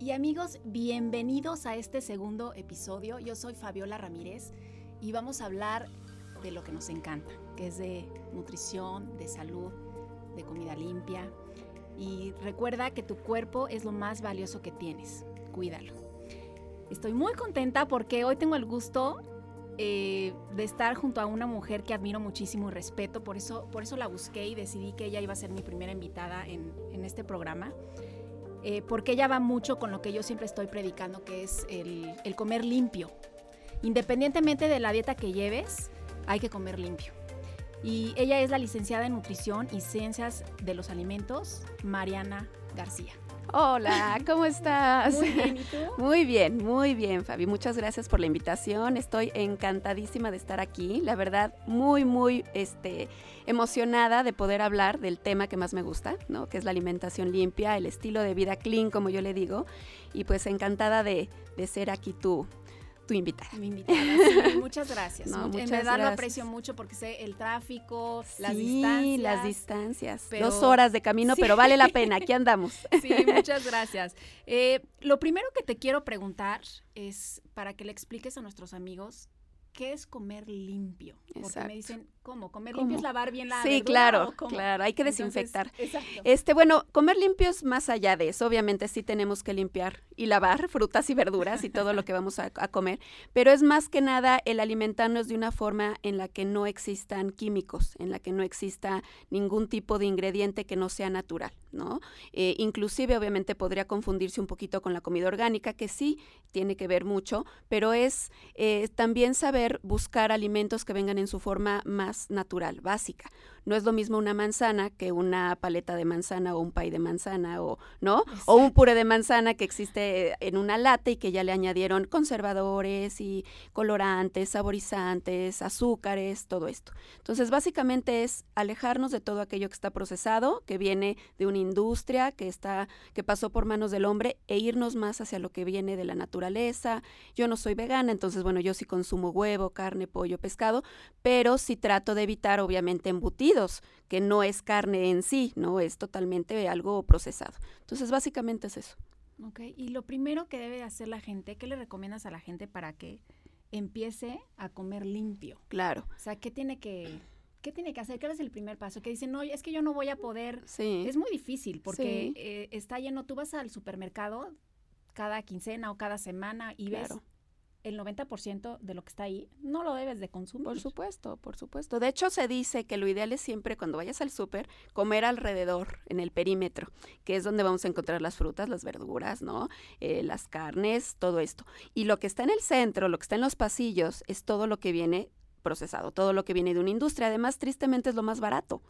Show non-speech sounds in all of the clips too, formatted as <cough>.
Y amigos, bienvenidos a este segundo episodio. Yo soy Fabiola Ramírez y vamos a hablar de lo que nos encanta, que es de nutrición, de salud, de comida limpia. Y recuerda que tu cuerpo es lo más valioso que tienes. Cuídalo. Estoy muy contenta porque hoy tengo el gusto eh, de estar junto a una mujer que admiro muchísimo y respeto. Por eso, por eso la busqué y decidí que ella iba a ser mi primera invitada en, en este programa. Eh, porque ella va mucho con lo que yo siempre estoy predicando, que es el, el comer limpio. Independientemente de la dieta que lleves, hay que comer limpio. Y ella es la licenciada en nutrición y ciencias de los alimentos, Mariana García. Hola, ¿cómo estás? Muy bien, ¿y tú? <laughs> Muy bien, muy bien, Fabi. Muchas gracias por la invitación. Estoy encantadísima de estar aquí. La verdad, muy, muy este, emocionada de poder hablar del tema que más me gusta, ¿no? Que es la alimentación limpia, el estilo de vida clean, como yo le digo. Y pues encantada de, de ser aquí tú, tu invitada. Mi invitada, sí, muchas gracias. <laughs> No, en muchas verdad lo aprecio mucho porque sé el tráfico, las sí, distancias. las distancias. pero- Dos horas de camino, Sí. pero vale la pena. Aquí andamos. <laughs> Sí, muchas gracias. Eh, lo primero que te quiero preguntar es para que le expliques a nuestros amigos qué es comer limpio. Porque Exacto. me dicen, ¿cómo? ¿Comer ¿Cómo? limpio es lavar bien la Sí, verdura claro, o claro. Hay que Entonces, desinfectar. exacto. Este, bueno, comer limpio es más allá de eso. Obviamente sí tenemos que limpiar y lavar <laughs> frutas y verduras y todo lo que vamos a, a comer, pero es más que nada el alimentarnos de una forma en la que no existan químicos, en la que no exista ningún tipo de ingrediente que no sea natural, ¿no? Eh, inclusive, obviamente, podría confundirse un poquito con la comida orgánica, que sí tiene que ver mucho, pero es eh, también saber buscar alimentos que vengan en su forma más natural, básica. No es lo mismo una manzana que una paleta de manzana o un pay de manzana o no, o un puré de manzana que existe en una lata y que ya le añadieron conservadores y colorantes, saborizantes, azúcares, todo esto. Entonces, básicamente es alejarnos de todo aquello que está procesado, que viene de una industria, que está que pasó por manos del hombre e irnos más hacia lo que viene de la naturaleza. Yo no soy vegana, entonces bueno, yo sí consumo huevo, carne, pollo, pescado, pero sí trato de evitar obviamente embutidos, que no es carne en sí, no es totalmente algo procesado. Entonces, básicamente es eso. Ok, y lo primero que debe hacer la gente, ¿qué le recomiendas a la gente para que empiece a comer limpio? Claro. O sea, ¿qué tiene que, qué tiene que hacer? ¿Qué es el primer paso? Que dicen, no, es que yo no voy a poder Sí. Es muy difícil porque Sí. eh, está lleno. Tú vas al supermercado cada quincena o cada semana y ves Claro. El 90% de lo que está ahí. No lo debes de consumir. Por supuesto, por supuesto. De hecho, se dice que lo ideal es siempre cuando vayas al súper comer alrededor, en el perímetro, que es donde vamos a encontrar las frutas, las verduras, ¿no? Eh, las carnes, todo esto. Y lo que está en el centro, lo que está en los pasillos, es todo lo que viene procesado, todo lo que viene de una industria. Además, tristemente es lo más barato.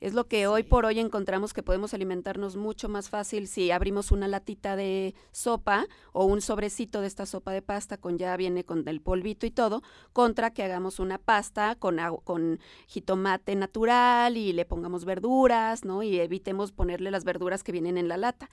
Es lo que hoy por hoy encontramos que podemos alimentarnos mucho más fácil si abrimos una latita de sopa o un sobrecito de esta sopa de pasta con ya viene con el polvito y todo, contra que hagamos una pasta con, con jitomate natural y le pongamos verduras, ¿no? Y evitemos ponerle las verduras que vienen en la lata.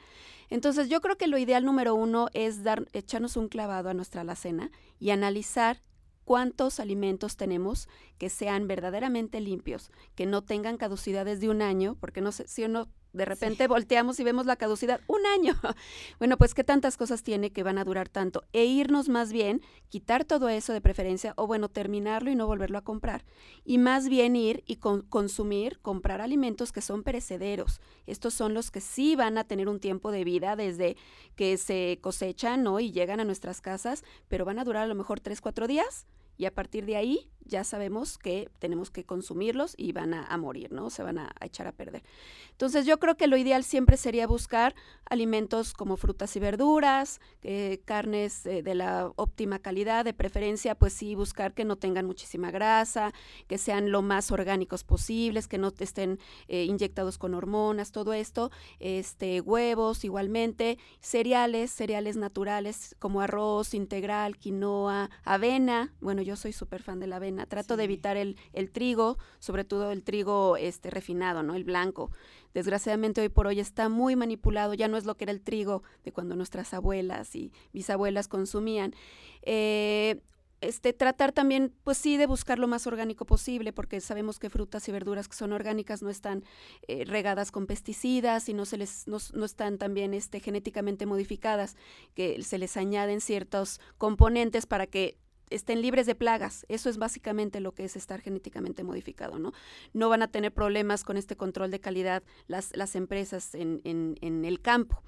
Entonces yo creo que lo ideal número uno es dar, echarnos un clavado a nuestra alacena y analizar cuántos alimentos tenemos que sean verdaderamente limpios, que no tengan caducidades de un año, porque no sé si uno de repente volteamos y vemos la caducidad un año. <laughs> Bueno, pues qué tantas cosas tiene que van a durar tanto e irnos más bien, quitar todo eso de preferencia o bueno, terminarlo y no volverlo a comprar. Y más bien ir y con- consumir, comprar alimentos que son perecederos. Estos son los que sí van a tener un tiempo de vida desde que se cosechan, ¿no? Y llegan a nuestras casas, pero van a durar a lo mejor tres, cuatro días y a partir de ahí ya sabemos que tenemos que consumirlos y van a, a morir, ¿no? Se van a, echar a perder. Entonces yo creo que lo ideal siempre sería buscar alimentos como frutas y verduras, eh, carnes eh, de la óptima calidad, de preferencia, pues sí, buscar que no tengan muchísima grasa, que sean lo más orgánicos posibles, que no estén eh, inyectados con hormonas, todo esto, este, huevos igualmente, cereales, cereales naturales como arroz integral, quinoa, avena, bueno, yo soy súper fan de la avena, trato de evitar el, el trigo, sobre todo el trigo este refinado, ¿no? El blanco. Desgraciadamente hoy por hoy está muy manipulado, ya no es lo que era el trigo de cuando nuestras abuelas y bisabuelas consumían. Eh, este, tratar también, pues sí, de buscar lo más orgánico posible, porque sabemos que frutas y verduras que son orgánicas no están eh, regadas con pesticidas y no se les, no, no, están también este, genéticamente modificadas, que se les añaden ciertos componentes para que estén libres de plagas. Eso es básicamente lo que es estar genéticamente modificado, ¿no? No van a tener problemas con este control de calidad las, las empresas en, en, en el campo.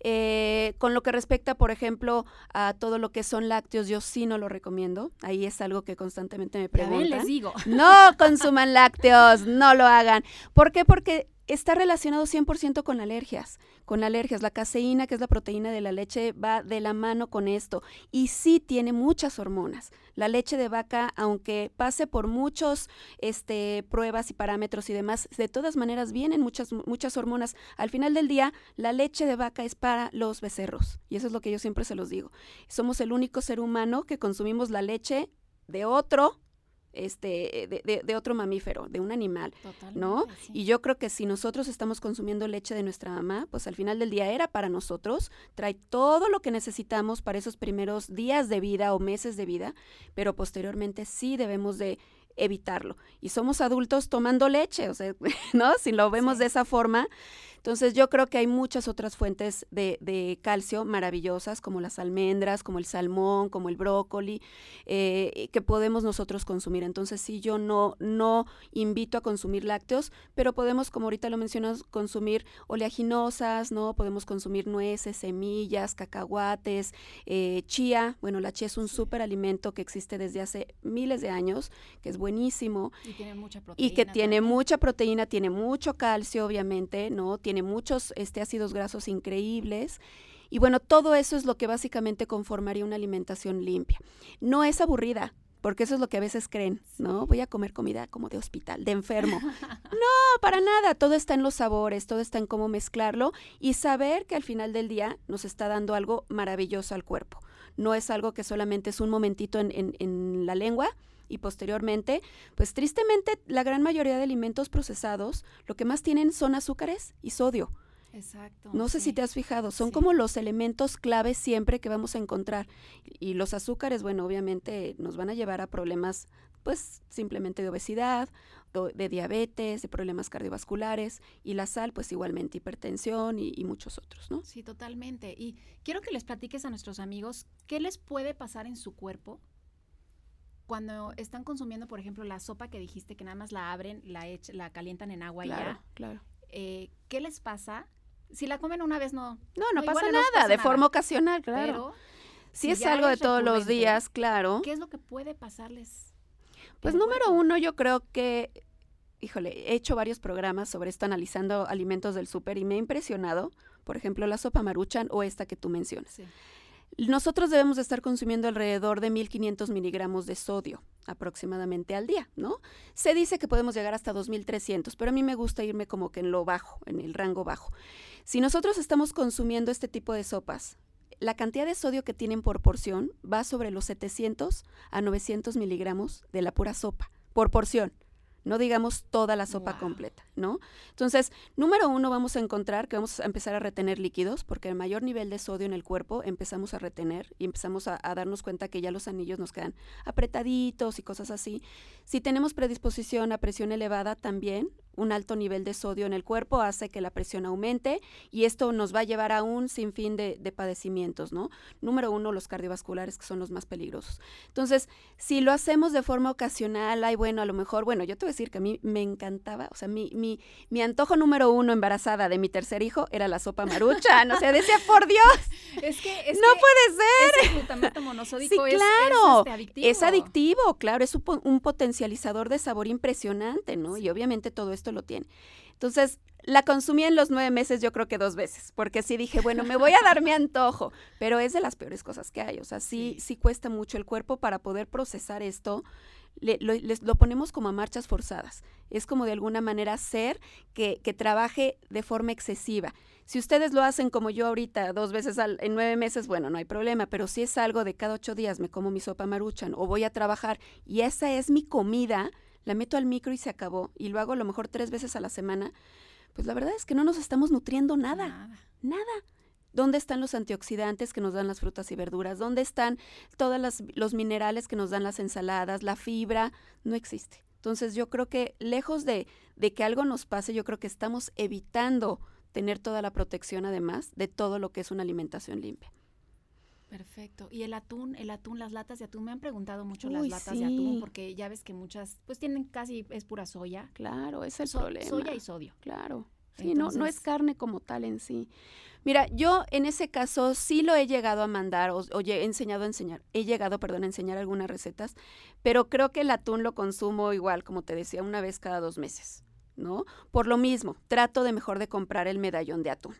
Eh, con lo que respecta, por ejemplo, a todo lo que son lácteos, yo sí no lo recomiendo. Ahí es algo que constantemente me preguntan. les digo. <laughs> No consuman lácteos, no lo hagan. ¿Por qué? Porque está relacionado 100% con alergias, con alergias. La caseína, que es la proteína de la leche, va de la mano con esto y sí tiene muchas hormonas. La leche de vaca, aunque pase por muchos este, pruebas y parámetros y demás, de todas maneras vienen muchas, muchas hormonas. Al final del día, la leche de vaca es para los becerros y eso es lo que yo siempre se los digo. Somos el único ser humano que consumimos la leche de otro este, de, de, otro mamífero, de un animal, ¿no? Y yo creo que si nosotros estamos consumiendo leche de nuestra mamá, pues al final del día era para nosotros, trae todo lo que necesitamos para esos primeros días de vida o meses de vida, pero posteriormente sí debemos de evitarlo. Y somos adultos tomando leche, o sea, <laughs> ¿no? Si lo vemos de esa forma, entonces yo creo que hay muchas otras fuentes de, calcio maravillosas, como las almendras, como el salmón, como el brócoli, eh, que podemos nosotros consumir. Entonces sí, yo no, no invito a consumir lácteos, pero podemos, como ahorita lo mencionas, consumir oleaginosas, ¿no? Podemos consumir nueces, semillas, cacahuates, eh, chía. Bueno, la chía es un súper alimento que existe desde hace miles de años, que es buenísimo. Y tiene mucha proteína. Y que tiene mucha proteína, tiene mucho calcio, obviamente, ¿no? Tiene muchos este, ácidos grasos increíbles. Y bueno, todo eso es lo que básicamente conformaría una alimentación limpia. No es aburrida, porque eso es lo que a veces creen, ¿no? Voy a comer comida como de hospital, de enfermo. <laughs> No, para nada, todo está en los sabores, todo está en cómo mezclarlo y saber que al final del día nos está dando algo maravilloso al cuerpo. No es algo que solamente es un momentito en, en, en la lengua, y posteriormente, pues tristemente la gran mayoría de alimentos procesados lo que más tienen son azúcares y sodio. Exacto. No sé si te has fijado, son como los elementos claves siempre que vamos a encontrar. Y los azúcares, bueno, obviamente nos van a llevar a problemas, pues simplemente de obesidad, de diabetes, de problemas cardiovasculares. Y la sal, pues igualmente hipertensión y, y muchos otros, ¿no? Sí, totalmente. Y quiero que les platiques a nuestros amigos qué les puede pasar en su cuerpo cuando están consumiendo, por ejemplo, la sopa que dijiste que nada más la abren, la, la calientan en agua y ya. Claro. Eh, ¿Qué les pasa? Si la comen una vez, no. No, no, pasa nada, de forma ocasional, claro. Pero si, es algo de todos los días, claro. ¿Qué es lo que puede pasarles? Pues número uno, yo creo que, híjole, he hecho varios programas sobre esto analizando alimentos del súper y me ha impresionado, por ejemplo, la sopa maruchan o esta que tú mencionas. Sí. Nosotros debemos de estar consumiendo alrededor de 1500 miligramos de sodio aproximadamente al día, ¿no? Se dice que podemos llegar hasta 2300, pero a mí me gusta irme como que en lo bajo, en el rango bajo. Si nosotros estamos consumiendo este tipo de sopas, la cantidad de sodio que tienen por porción va sobre los 700 a 900 miligramos de la pura sopa, por porción no digamos toda la sopa completa, ¿no? Entonces, número uno, vamos a encontrar que vamos a empezar a retener líquidos, porque el mayor nivel de sodio en el cuerpo empezamos a retener y empezamos a, a, darnos cuenta que ya los anillos nos quedan apretaditos y cosas así. Si tenemos predisposición a presión elevada, también un alto nivel de sodio en el cuerpo hace que la presión aumente y esto nos va a llevar a un sinfín de, de, padecimientos, ¿no? Número uno, los cardiovasculares, que son los más peligrosos. Entonces, si lo hacemos de forma ocasional, ay, bueno, a lo mejor, bueno, yo te voy a decir que a mí me encantaba, o sea, mi, mi, mi antojo número uno embarazada de mi tercer hijo era la sopa marucha, no sé, decía, por Dios, <laughs> es que, es no que puede ser. Ese glutamato monosódico sí, claro, es, es, este, adictivo. es, adictivo. claro, es un, un, potencializador de sabor impresionante, ¿no? Sí. Y obviamente todo esto lo tiene. Entonces, la consumí en los nueve meses, yo creo que dos veces, porque sí dije, bueno, me voy a dar mi antojo, pero es de las peores cosas que hay. O sea, sí, sí, sí cuesta mucho el cuerpo para poder procesar esto. Le, lo, les, lo, ponemos como a marchas forzadas. Es como de alguna manera hacer que, que, trabaje de forma excesiva. Si ustedes lo hacen como yo ahorita, dos veces al, en nueve meses, bueno, no hay problema, pero si es algo de cada ocho días me como mi sopa maruchan o voy a trabajar y esa es mi comida, la meto al micro y se acabó, y lo hago a lo mejor tres veces a la semana, pues la verdad es que no nos estamos nutriendo nada, nada. nada. ¿Dónde están los antioxidantes que nos dan las frutas y verduras? ¿Dónde están todos los minerales que nos dan las ensaladas? La fibra no existe. Entonces yo creo que lejos de, de que algo nos pase, yo creo que estamos evitando tener toda la protección además de todo lo que es una alimentación limpia. Perfecto. Y el atún, el atún, las latas de atún, me han preguntado mucho las latas de atún porque ya ves que muchas, pues tienen casi, es pura soya. Claro, es el problema. Soya y sodio. Claro. Sí, no, no es carne como tal en sí. Mira, yo en ese caso sí lo he llegado a mandar, o, he enseñado a enseñar, he llegado, perdón, a enseñar algunas recetas, pero creo que el atún lo consumo igual, como te decía, una vez cada dos meses, ¿no? Por lo mismo, trato de mejor de comprar el medallón de atún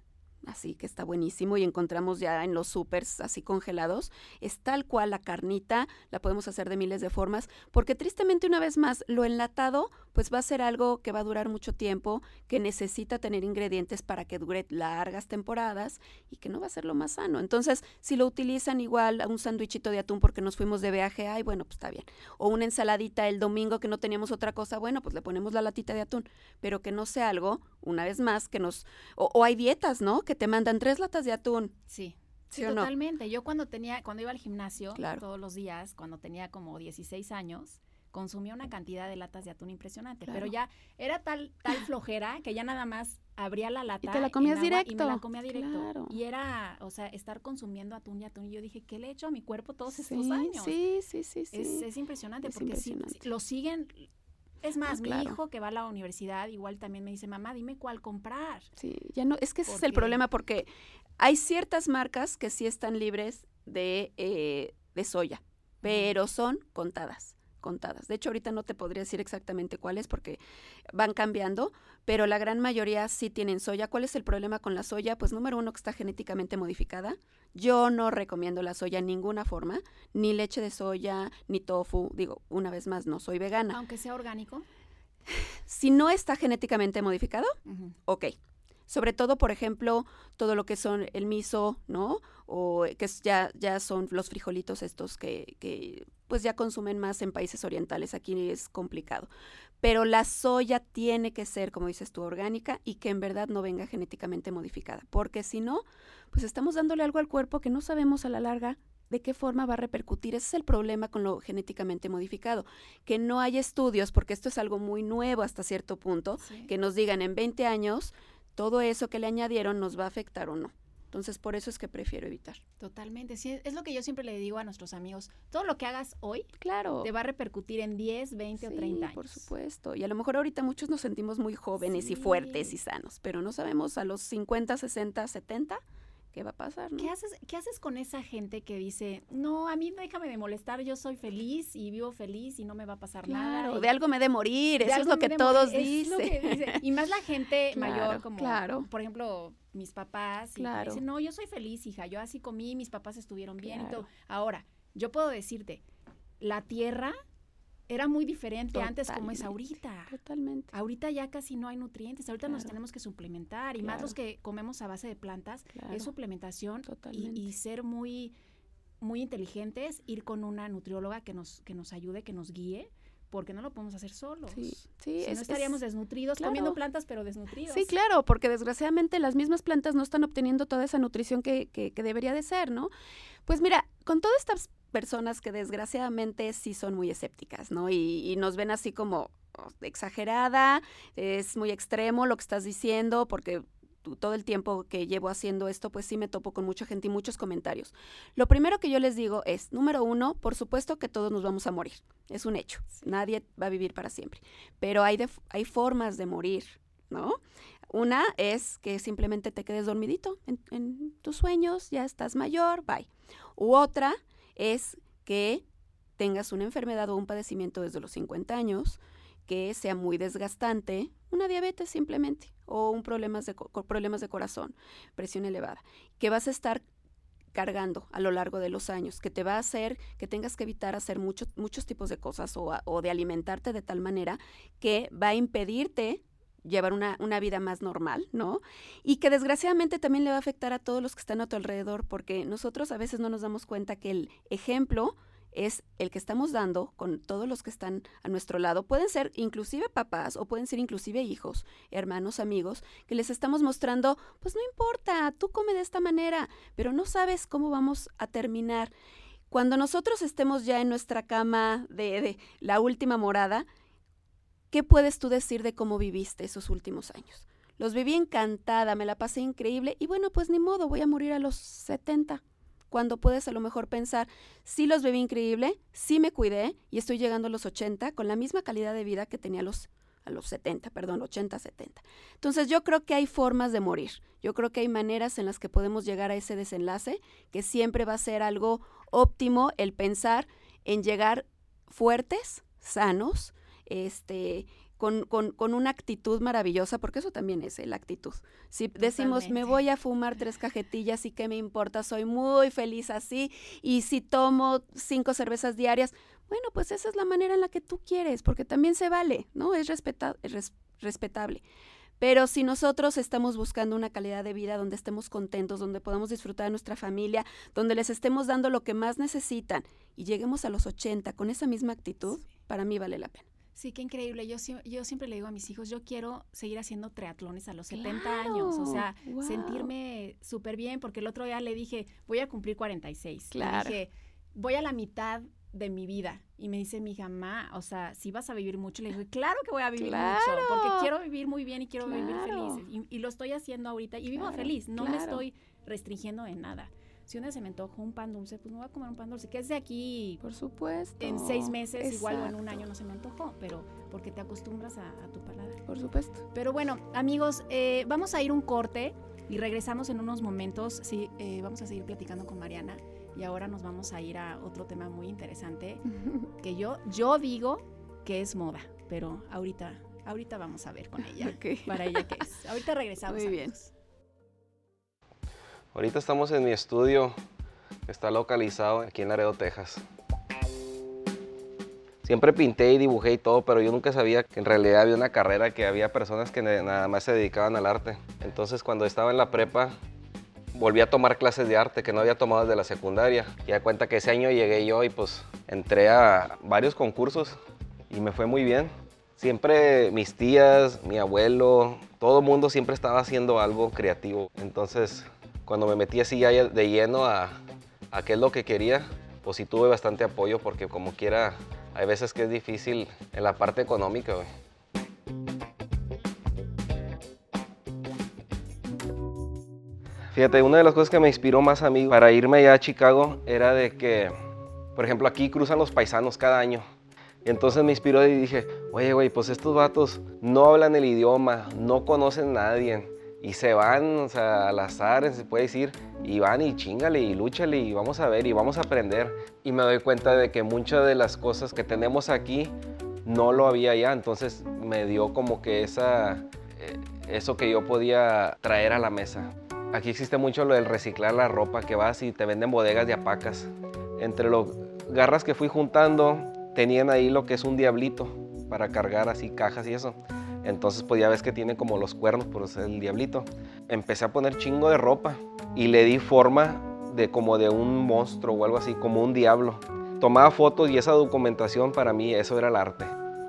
así que está buenísimo y encontramos ya en los supers así congelados, es tal cual la carnita, la podemos hacer de miles de formas, porque tristemente una vez más lo enlatado pues va a ser algo que va a durar mucho tiempo, que necesita tener ingredientes para que dure largas temporadas y que no va a ser lo más sano. Entonces, si lo utilizan igual a un sándwichito de atún porque nos fuimos de viaje, ay, bueno, pues está bien. O una ensaladita el domingo que no teníamos otra cosa, bueno, pues le ponemos la latita de atún, pero que no sea algo, una vez más, que nos... O, o hay dietas, ¿no? Que te mandan tres latas de atún. Sí. Sí, totalmente. Yo cuando tenía, cuando iba al gimnasio todos los días, cuando tenía como 16 años, consumía una cantidad de latas de atún impresionante. Pero ya era tal, tal flojera que ya nada más abría la lata. Y te la comías directo. Y me la comía directo. Y era, o sea, estar consumiendo atún y atún. Y yo dije, ¿qué le he hecho a mi cuerpo todos estos años? Sí, sí, sí, sí. Es, impresionante porque lo siguen, es más, mi hijo que va a la universidad igual también me dice, mamá, dime cuál comprar. Sí, ya no, es que ese es el problema porque hay ciertas marcas que sí están libres de, eh, de soya, pero son contadas contadas. De hecho, ahorita no te podría decir exactamente cuáles porque van cambiando, pero la gran mayoría sí tienen soya. ¿Cuál es el problema con la soya? Pues número uno, que está genéticamente modificada. Yo no recomiendo la soya en ninguna forma, ni leche de soya, ni tofu. Digo, una vez más, no soy vegana. Aunque sea orgánico. Si no está genéticamente modificado, ok. Sobre todo, por ejemplo, todo lo que son el miso, ¿no? O que ya, ya son los frijolitos estos que, que pues ya consumen más en países orientales. Aquí es complicado. Pero la soya tiene que ser, como dices tú, orgánica y que en verdad no venga genéticamente modificada. Porque si no, pues estamos dándole algo al cuerpo que no sabemos a la larga de qué forma va a repercutir. Ese es el problema con lo genéticamente modificado, que no hay estudios, porque esto es algo muy nuevo hasta cierto punto, que nos digan en 20 años todo eso que le añadieron nos va a afectar o no. Entonces, por eso es que prefiero evitar. Totalmente. Sí, es lo que yo siempre le digo a nuestros amigos. Todo lo que hagas hoy, claro, te va a repercutir en 10, 20 o 30 años. por supuesto. Y a lo mejor ahorita muchos nos sentimos muy jóvenes y fuertes y sanos, pero no sabemos a los 50, 60, 70 qué va a pasar, ¿Qué haces, ¿Qué haces con esa gente que dice, no, a mí déjame de molestar, yo soy feliz y vivo feliz y no me va a pasar nada? de algo me de morir, eso es lo que todos dicen. Y más la gente <laughs> mayor, como, por ejemplo, mis papás, y dicen, no, yo soy feliz, hija, yo así comí, mis papás estuvieron bien y todo. Ahora, yo puedo decirte, la tierra era muy diferente antes como es ahorita. Totalmente. Ahorita ya casi no hay nutrientes, ahorita nos tenemos que suplementar y más los que comemos a base de plantas, es suplementación y, ser muy muy inteligentes, ir con una nutrióloga que nos que nos ayude, que nos guíe porque no lo podemos hacer solos. Sí, sí. Si no estaríamos desnutridos, comiendo plantas, pero desnutridos. Sí, claro, porque desgraciadamente las mismas plantas no están obteniendo toda esa nutrición que, que, que debería de ser, ¿no? Pues mira, con todas estas personas que desgraciadamente sí son muy escépticas, ¿no? Y, nos ven así como oh, exagerada, es muy extremo lo que estás diciendo, porque todo el tiempo que llevo haciendo esto, pues sí me topo con mucha gente y muchos comentarios. Lo primero que yo les digo es, número uno, por supuesto que todos nos vamos a morir, es un hecho, nadie va a vivir para siempre, pero hay, hay formas de morir, ¿no? Una es que simplemente te quedes dormidito en, en tus sueños, ya estás mayor, bye. U otra es que tengas una enfermedad o un padecimiento desde los 50 años que sea muy desgastante, una diabetes simplemente, o un problemas de, problemas de corazón, presión elevada, que vas a estar cargando a lo largo de los años, que te va a hacer que tengas que evitar hacer muchos muchos tipos de cosas o, o, de alimentarte de tal manera que va a impedirte llevar una, una, vida más normal, ¿no? Y que desgraciadamente también le va a afectar a todos los que están a tu alrededor, porque nosotros a veces no nos damos cuenta que el ejemplo es el que estamos dando con todos los que están a nuestro lado. Pueden ser inclusive papás o pueden ser inclusive hijos, hermanos, amigos, que les estamos mostrando, pues no importa, tú come de esta manera, pero no sabes cómo vamos a terminar. Cuando nosotros estemos ya en nuestra cama de, de la última morada, ¿qué puedes tú decir de cómo viviste esos últimos años? Los viví encantada, me la pasé increíble y bueno, pues ni modo, voy a morir a los 70 cuando puedes a lo mejor pensar, sí los viví increíble, sí me cuidé y estoy llegando a los 80 con la misma calidad de vida que tenía a los, a los 70, perdón, 80, 70. Entonces yo creo que hay formas de morir, yo creo que hay maneras en las que podemos llegar a ese desenlace, que siempre va a ser algo óptimo el pensar en llegar fuertes, sanos, este, con, con, con, una actitud maravillosa, porque eso también es la actitud. Si decimos, me voy a fumar tres cajetillas y qué me importa, soy muy feliz así, y si tomo cinco cervezas diarias, bueno, pues esa es la manera en la que tú quieres, porque también se vale, ¿no? Es, respeta es respetable. Pero si nosotros estamos buscando una calidad de vida donde estemos contentos, donde podamos disfrutar de nuestra familia, donde les estemos dando lo que más necesitan y lleguemos a los 80 con esa misma actitud, para mí vale la pena. Sí, qué increíble. Yo, yo siempre le digo a mis hijos, yo quiero seguir haciendo triatlones a los 70 años. O sea, sentirme súper bien, porque el otro día le dije, voy a cumplir 46. Claro. Le dije, voy a la mitad de mi vida. Y me dice mi hija, ma, o sea, si vas a vivir mucho. Le digo, claro que voy a vivir mucho, porque quiero vivir muy bien y quiero vivir feliz. Y, lo estoy haciendo ahorita y vivo feliz. No me estoy restringiendo en nada si un día se me antoja un pan dulce, pues me voy a comer un pan dulce, que es de aquí. Por supuesto. En seis meses, igual o en un año no se me antojó, pero porque te acostumbras a, tu paladar. Por supuesto. Pero bueno, amigos, eh, vamos a ir un corte y regresamos en unos momentos. Sí, eh, vamos a seguir platicando con Mariana y ahora nos vamos a ir a otro tema muy interesante <laughs> que yo, yo digo que es moda, pero ahorita, ahorita vamos a ver con ella. Para ella qué es. Ahorita regresamos. Muy bien. Ahorita estamos en mi estudio, está localizado aquí en Laredo, Texas. Siempre pinté y dibujé y todo, pero yo nunca sabía que en realidad había una carrera, que había personas que nada más se dedicaban al arte. Entonces cuando estaba en la prepa, volví a tomar clases de arte que no había tomado desde la secundaria. Y da cuenta que ese año llegué yo y pues entré a varios concursos y me fue muy bien. Siempre mis tías, mi abuelo, todo el mundo siempre estaba haciendo algo creativo. Entonces cuando me metí así de lleno a, a qué es lo que quería, pues sí tuve bastante apoyo porque como quiera, hay veces que es difícil en la parte económica. Fíjate, una de las cosas que me inspiró más a mí para irme allá a Chicago era de que, por ejemplo, aquí cruzan los paisanos cada año. Entonces me inspiró y dije, oye, güey, pues estos vatos no hablan el idioma, no conocen a nadie y se van, al azar, se puede decir, y van y chingale y lúchale y vamos a ver y vamos a aprender. Y me doy cuenta de que muchas de las cosas que tenemos aquí no lo había ya, entonces me dio como que esa, eh, eso que yo podía traer a la mesa. Aquí existe mucho lo del reciclar la ropa, que vas y te venden bodegas de apacas. Entre los garras que fui juntando, tenían ahí lo que es un diablito para cargar así cajas y eso. Entonces pues ya ves que tiene como los cuernos por ser el diablito. Empecé a poner chingo de ropa y le di forma de como de un monstruo o algo así, como un diablo. Tomaba fotos y esa documentación para mí eso era el arte.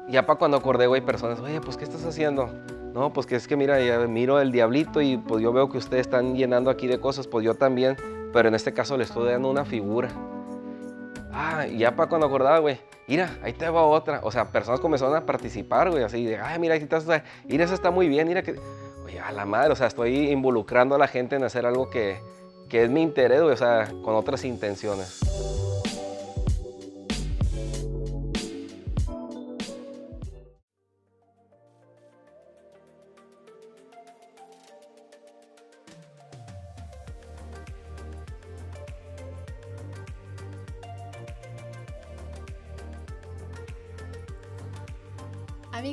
Ya para cuando acordé, güey, personas, oye, pues ¿qué estás haciendo? No, pues que es que mira, ya miro el diablito y pues yo veo que ustedes están llenando aquí de cosas, pues yo también, pero en este caso le estoy dando una figura. Ah, ya para cuando acordaba, güey, mira, ahí te va otra. O sea, personas comenzaron a participar, güey, así de, ay, mira, ahí estás, mira, eso está muy bien, mira que, oye, a la madre, o sea, estoy involucrando a la gente en hacer algo que, que es mi interés, güey, o sea, con otras intenciones.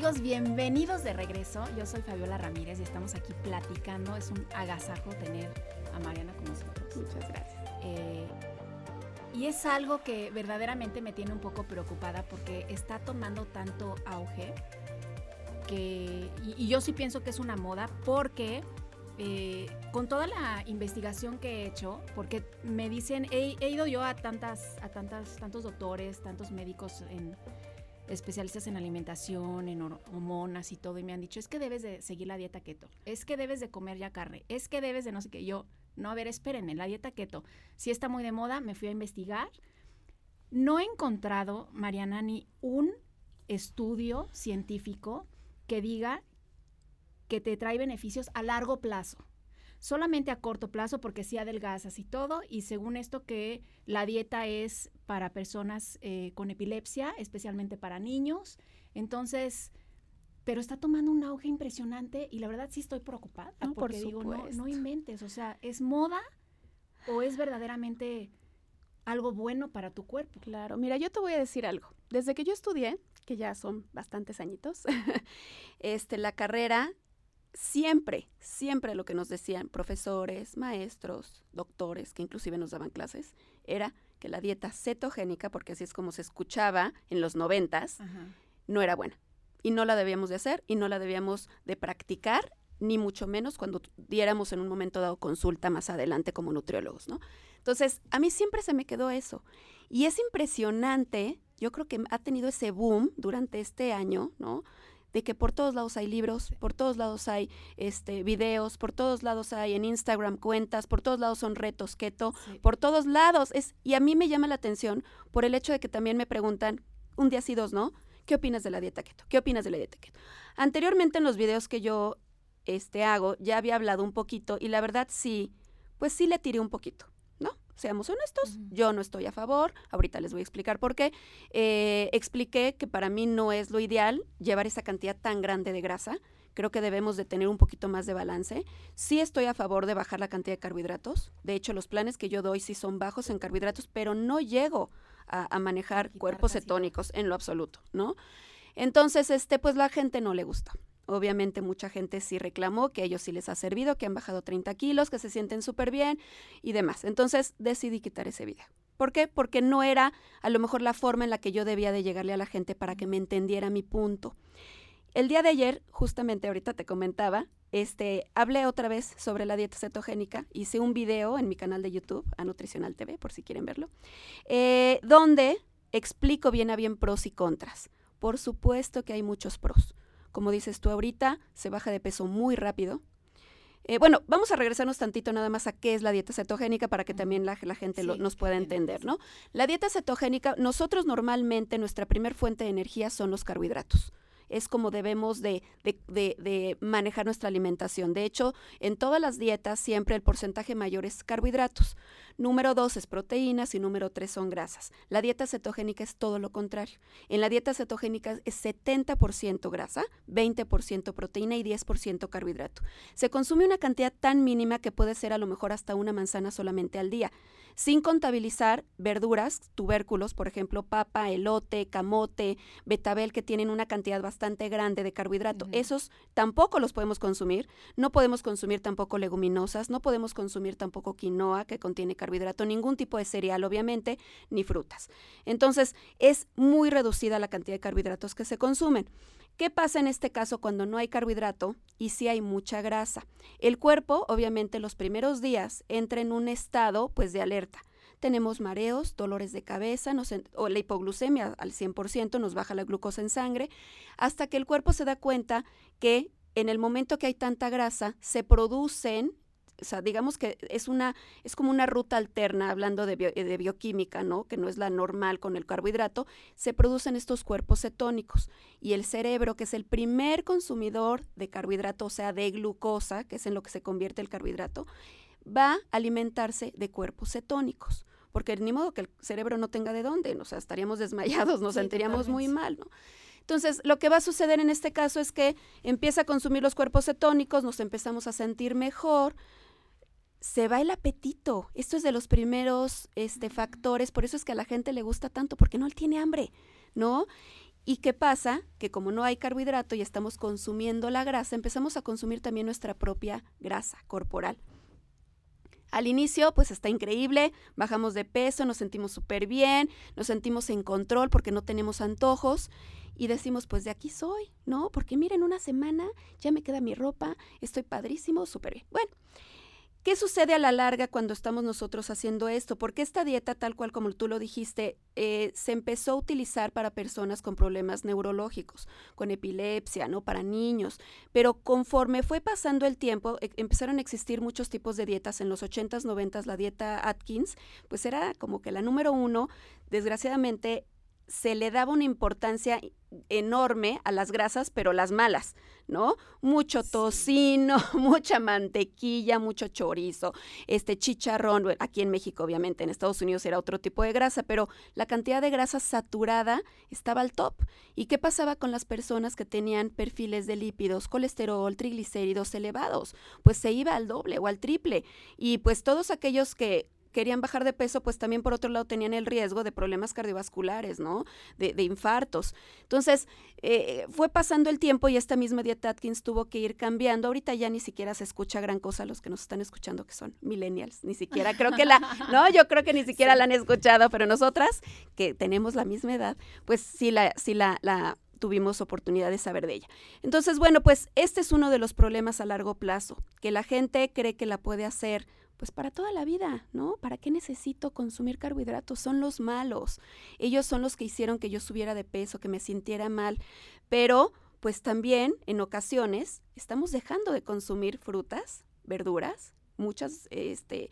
Amigos, bienvenidos de regreso. Yo soy Fabiola Ramírez y estamos aquí platicando. Es un agasajo tener a Mariana con nosotros. Muchas gracias. Eh, y es algo que verdaderamente me tiene un poco preocupada porque está tomando tanto auge que, y, yo sí pienso que es una moda porque eh, con toda la investigación que he hecho, porque me dicen, he, ido yo a tantas, a tantas, tantos doctores, tantos médicos en especialistas en alimentación, en hormonas y todo, y me han dicho, es que debes de seguir la dieta keto, es que debes de comer ya carne, es que debes de no sé qué. Yo, no, a ver, espérenme, la dieta keto, si está muy de moda, me fui a investigar. No he encontrado, Mariana, ni un estudio científico que diga que te trae beneficios a largo plazo. Solamente a corto plazo porque sí adelgazas y todo. Y según esto que la dieta es para personas eh, con epilepsia, especialmente para niños. Entonces, pero está tomando un auge impresionante y la verdad sí estoy preocupada. porque por digo, no, no inventes. O sea, ¿es moda o es verdaderamente algo bueno para tu cuerpo? Claro, mira, yo te voy a decir algo. Desde que yo estudié, que ya son bastantes añitos, <laughs> este, la carrera siempre, siempre lo que nos decían profesores, maestros, doctores, que inclusive nos daban clases, era que la dieta cetogénica, porque así es como se escuchaba en los noventas, no era buena. Y no la debíamos de hacer y no la debíamos de practicar, ni mucho menos cuando diéramos en un momento dado consulta más adelante como nutriólogos, ¿no? Entonces, a mí siempre se me quedó eso. Y es impresionante, yo creo que ha tenido ese boom durante este año, ¿no? De que por todos lados hay libros, por todos lados hay este videos, por todos lados hay en Instagram cuentas, por todos lados son retos keto, por todos lados es y a mí me llama la atención por el hecho de que también me preguntan un día sí dos, ¿no? ¿Qué opinas de la dieta keto? ¿Qué opinas de la dieta keto? Anteriormente en los videos que yo este hago ya había hablado un poquito y la verdad sí, pues sí le tiré un poquito seamos honestos, yo no estoy a favor, ahorita les voy a explicar por qué. Eh, expliqué que para mí no es lo ideal llevar esa cantidad tan grande de grasa, creo que debemos de tener un poquito más de balance. Sí estoy a favor de bajar la cantidad de carbohidratos, de hecho los planes que yo doy sí son bajos en carbohidratos, pero no llego a, manejar cuerpos cetónicos en lo absoluto, ¿no? Entonces, este, pues la gente no le gusta. Obviamente mucha gente sí reclamó que a ellos sí les ha servido, que han bajado 30 kilos, que se sienten súper bien y demás. Entonces decidí quitar ese video. ¿Por qué? Porque no era a lo mejor la forma en la que yo debía de llegarle a la gente para que me entendiera mi punto. El día de ayer, justamente ahorita te comentaba, este, hablé otra vez sobre la dieta cetogénica, hice un video en mi canal de YouTube, a Nutricional TV, por si quieren verlo, eh, donde explico bien a bien pros y contras. Por supuesto que hay muchos pros. Como dices tú ahorita, se baja de peso muy rápido. Eh, bueno, vamos a regresarnos tantito nada más a qué es la dieta cetogénica para que también la, gente nos pueda entender, ¿no? La dieta cetogénica, nosotros normalmente nuestra primer fuente de energía son los carbohidratos es como debemos de, manejar nuestra alimentación. De hecho, en todas las dietas siempre el porcentaje mayor es carbohidratos. Número dos es proteínas y número tres son grasas. La dieta cetogénica es todo lo contrario. En la dieta cetogénica es 70% grasa, 20% proteína y 10% carbohidrato. Se consume una cantidad tan mínima que puede ser a lo mejor hasta una manzana solamente al día sin contabilizar verduras, tubérculos, por ejemplo, papa, elote, camote, betabel, que tienen una cantidad bastante grande de carbohidrato. Esos tampoco los podemos consumir. No podemos consumir tampoco leguminosas, no podemos consumir tampoco quinoa, que contiene carbohidrato, ningún tipo de cereal, obviamente, ni frutas. Entonces, es muy reducida la cantidad de carbohidratos que se consumen. ¿Qué pasa en este caso cuando no hay carbohidrato y sí hay mucha grasa? El cuerpo, obviamente, los primeros días entra en un estado pues de alerta. Tenemos mareos, dolores de cabeza, o la hipoglucemia al 100%, nos baja la glucosa en sangre, hasta que el cuerpo se da cuenta que en el momento que hay tanta grasa, se producen o sea, digamos que es una, es como una ruta alterna, hablando de, de, bioquímica, ¿no? Que no es la normal con el carbohidrato, se producen estos cuerpos cetónicos. Y el cerebro, que es el primer consumidor de carbohidrato, o sea, de glucosa, que es en lo que se convierte el carbohidrato, va a alimentarse de cuerpos cetónicos. Porque ni modo que el cerebro no tenga de dónde, o sea, estaríamos desmayados, nos sentiríamos muy mal, ¿no? Entonces, lo que va a suceder en este caso es que empieza a consumir los cuerpos cetónicos, nos empezamos a sentir mejor, se va el apetito. Esto es de los primeros este, factores, por eso es que a la gente le gusta tanto, porque no tiene hambre, ¿no? ¿Y qué pasa? Que como no hay carbohidrato y estamos consumiendo la grasa, empezamos a consumir también nuestra propia grasa corporal. Al inicio, pues está increíble, bajamos de peso, nos sentimos súper bien, nos sentimos en control porque no tenemos antojos y decimos, pues de aquí soy, ¿no? Porque miren, una semana ya me queda mi ropa, estoy padrísimo, súper bien. Bueno, ¿Qué sucede a la larga cuando estamos nosotros haciendo esto? Porque esta dieta, tal cual como tú lo dijiste, eh, se empezó a utilizar para personas con problemas neurológicos, con epilepsia, ¿no? Para niños. Pero conforme fue pasando el tiempo, e empezaron a existir muchos tipos de dietas. En los 80s, 90s, la dieta Atkins, pues era como que la número uno. Desgraciadamente, se le daba una importancia enorme a las grasas, pero las malas, ¿no? Mucho tocino, <laughs> mucha mantequilla, mucho chorizo, este chicharrón, aquí en México obviamente, en Estados Unidos era otro tipo de grasa, pero la cantidad de grasa saturada estaba al top. ¿Y qué pasaba con las personas que tenían perfiles de lípidos, colesterol, triglicéridos elevados? Pues se iba al doble o al triple. Y pues todos aquellos que querían bajar de peso, pues también por otro lado tenían el riesgo de problemas cardiovasculares, ¿no? De, infartos. Entonces, eh, fue pasando el tiempo y esta misma dieta Atkins tuvo que ir cambiando. Ahorita ya ni siquiera se escucha gran cosa los que nos están escuchando, que son millennials. Ni siquiera creo que la, <laughs> no, yo creo que ni siquiera la han escuchado, pero nosotras, que tenemos la misma edad, pues sí la, sí la, la tuvimos oportunidad de saber de ella. Entonces, bueno, pues este es uno de los problemas a largo plazo, que la gente cree que la puede hacer pues para toda la vida, ¿no? ¿Para qué necesito consumir carbohidratos? Son los malos. Ellos son los que hicieron que yo subiera de peso, que me sintiera mal. Pero, pues también, en ocasiones, estamos dejando de consumir frutas, verduras, muchas este,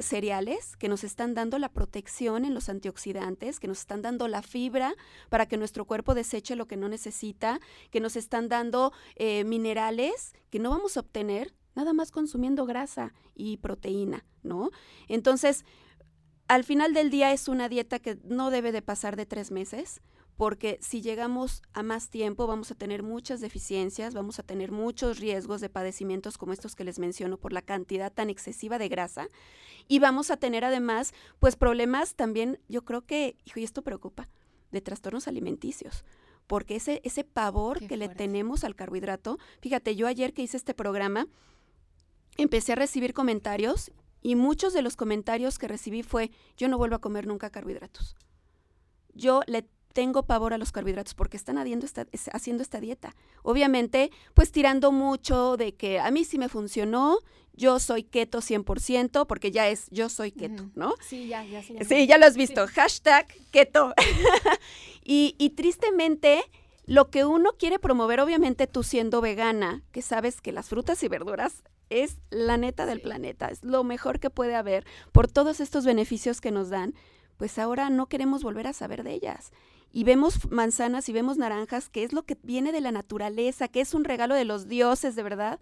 cereales que nos están dando la protección en los antioxidantes, que nos están dando la fibra para que nuestro cuerpo deseche lo que no necesita, que nos están dando eh, minerales que no vamos a obtener nada más consumiendo grasa y proteína, ¿no? Entonces, al final del día es una dieta que no debe de pasar de tres meses, porque si llegamos a más tiempo vamos a tener muchas deficiencias, vamos a tener muchos riesgos de padecimientos como estos que les menciono por la cantidad tan excesiva de grasa y vamos a tener además pues problemas también, yo creo que, hijo, y esto preocupa, de trastornos alimenticios porque ese, ese pavor que le tenemos al carbohidrato, fíjate, yo ayer que hice este programa, empecé a recibir comentarios y muchos de los comentarios que recibí fue, yo no vuelvo a comer nunca carbohidratos. Yo le tengo pavor a los carbohidratos porque están haciendo esta, haciendo esta dieta. Obviamente, pues tirando mucho de que a mí sí me funcionó, yo soy keto 100%, porque ya es yo soy keto, ¿no? Sí, ya, ya. Sí, ya lo has visto. Hashtag keto. <laughs> y, y tristemente, lo que uno quiere promover, obviamente tú siendo vegana, que sabes que las frutas y verduras es la neta del planeta, es lo mejor que puede haber por todos estos beneficios que nos dan, pues ahora no queremos volver a saber de ellas. Y vemos manzanas y vemos naranjas, que es lo que viene de la naturaleza, que es un regalo de los dioses, de verdad.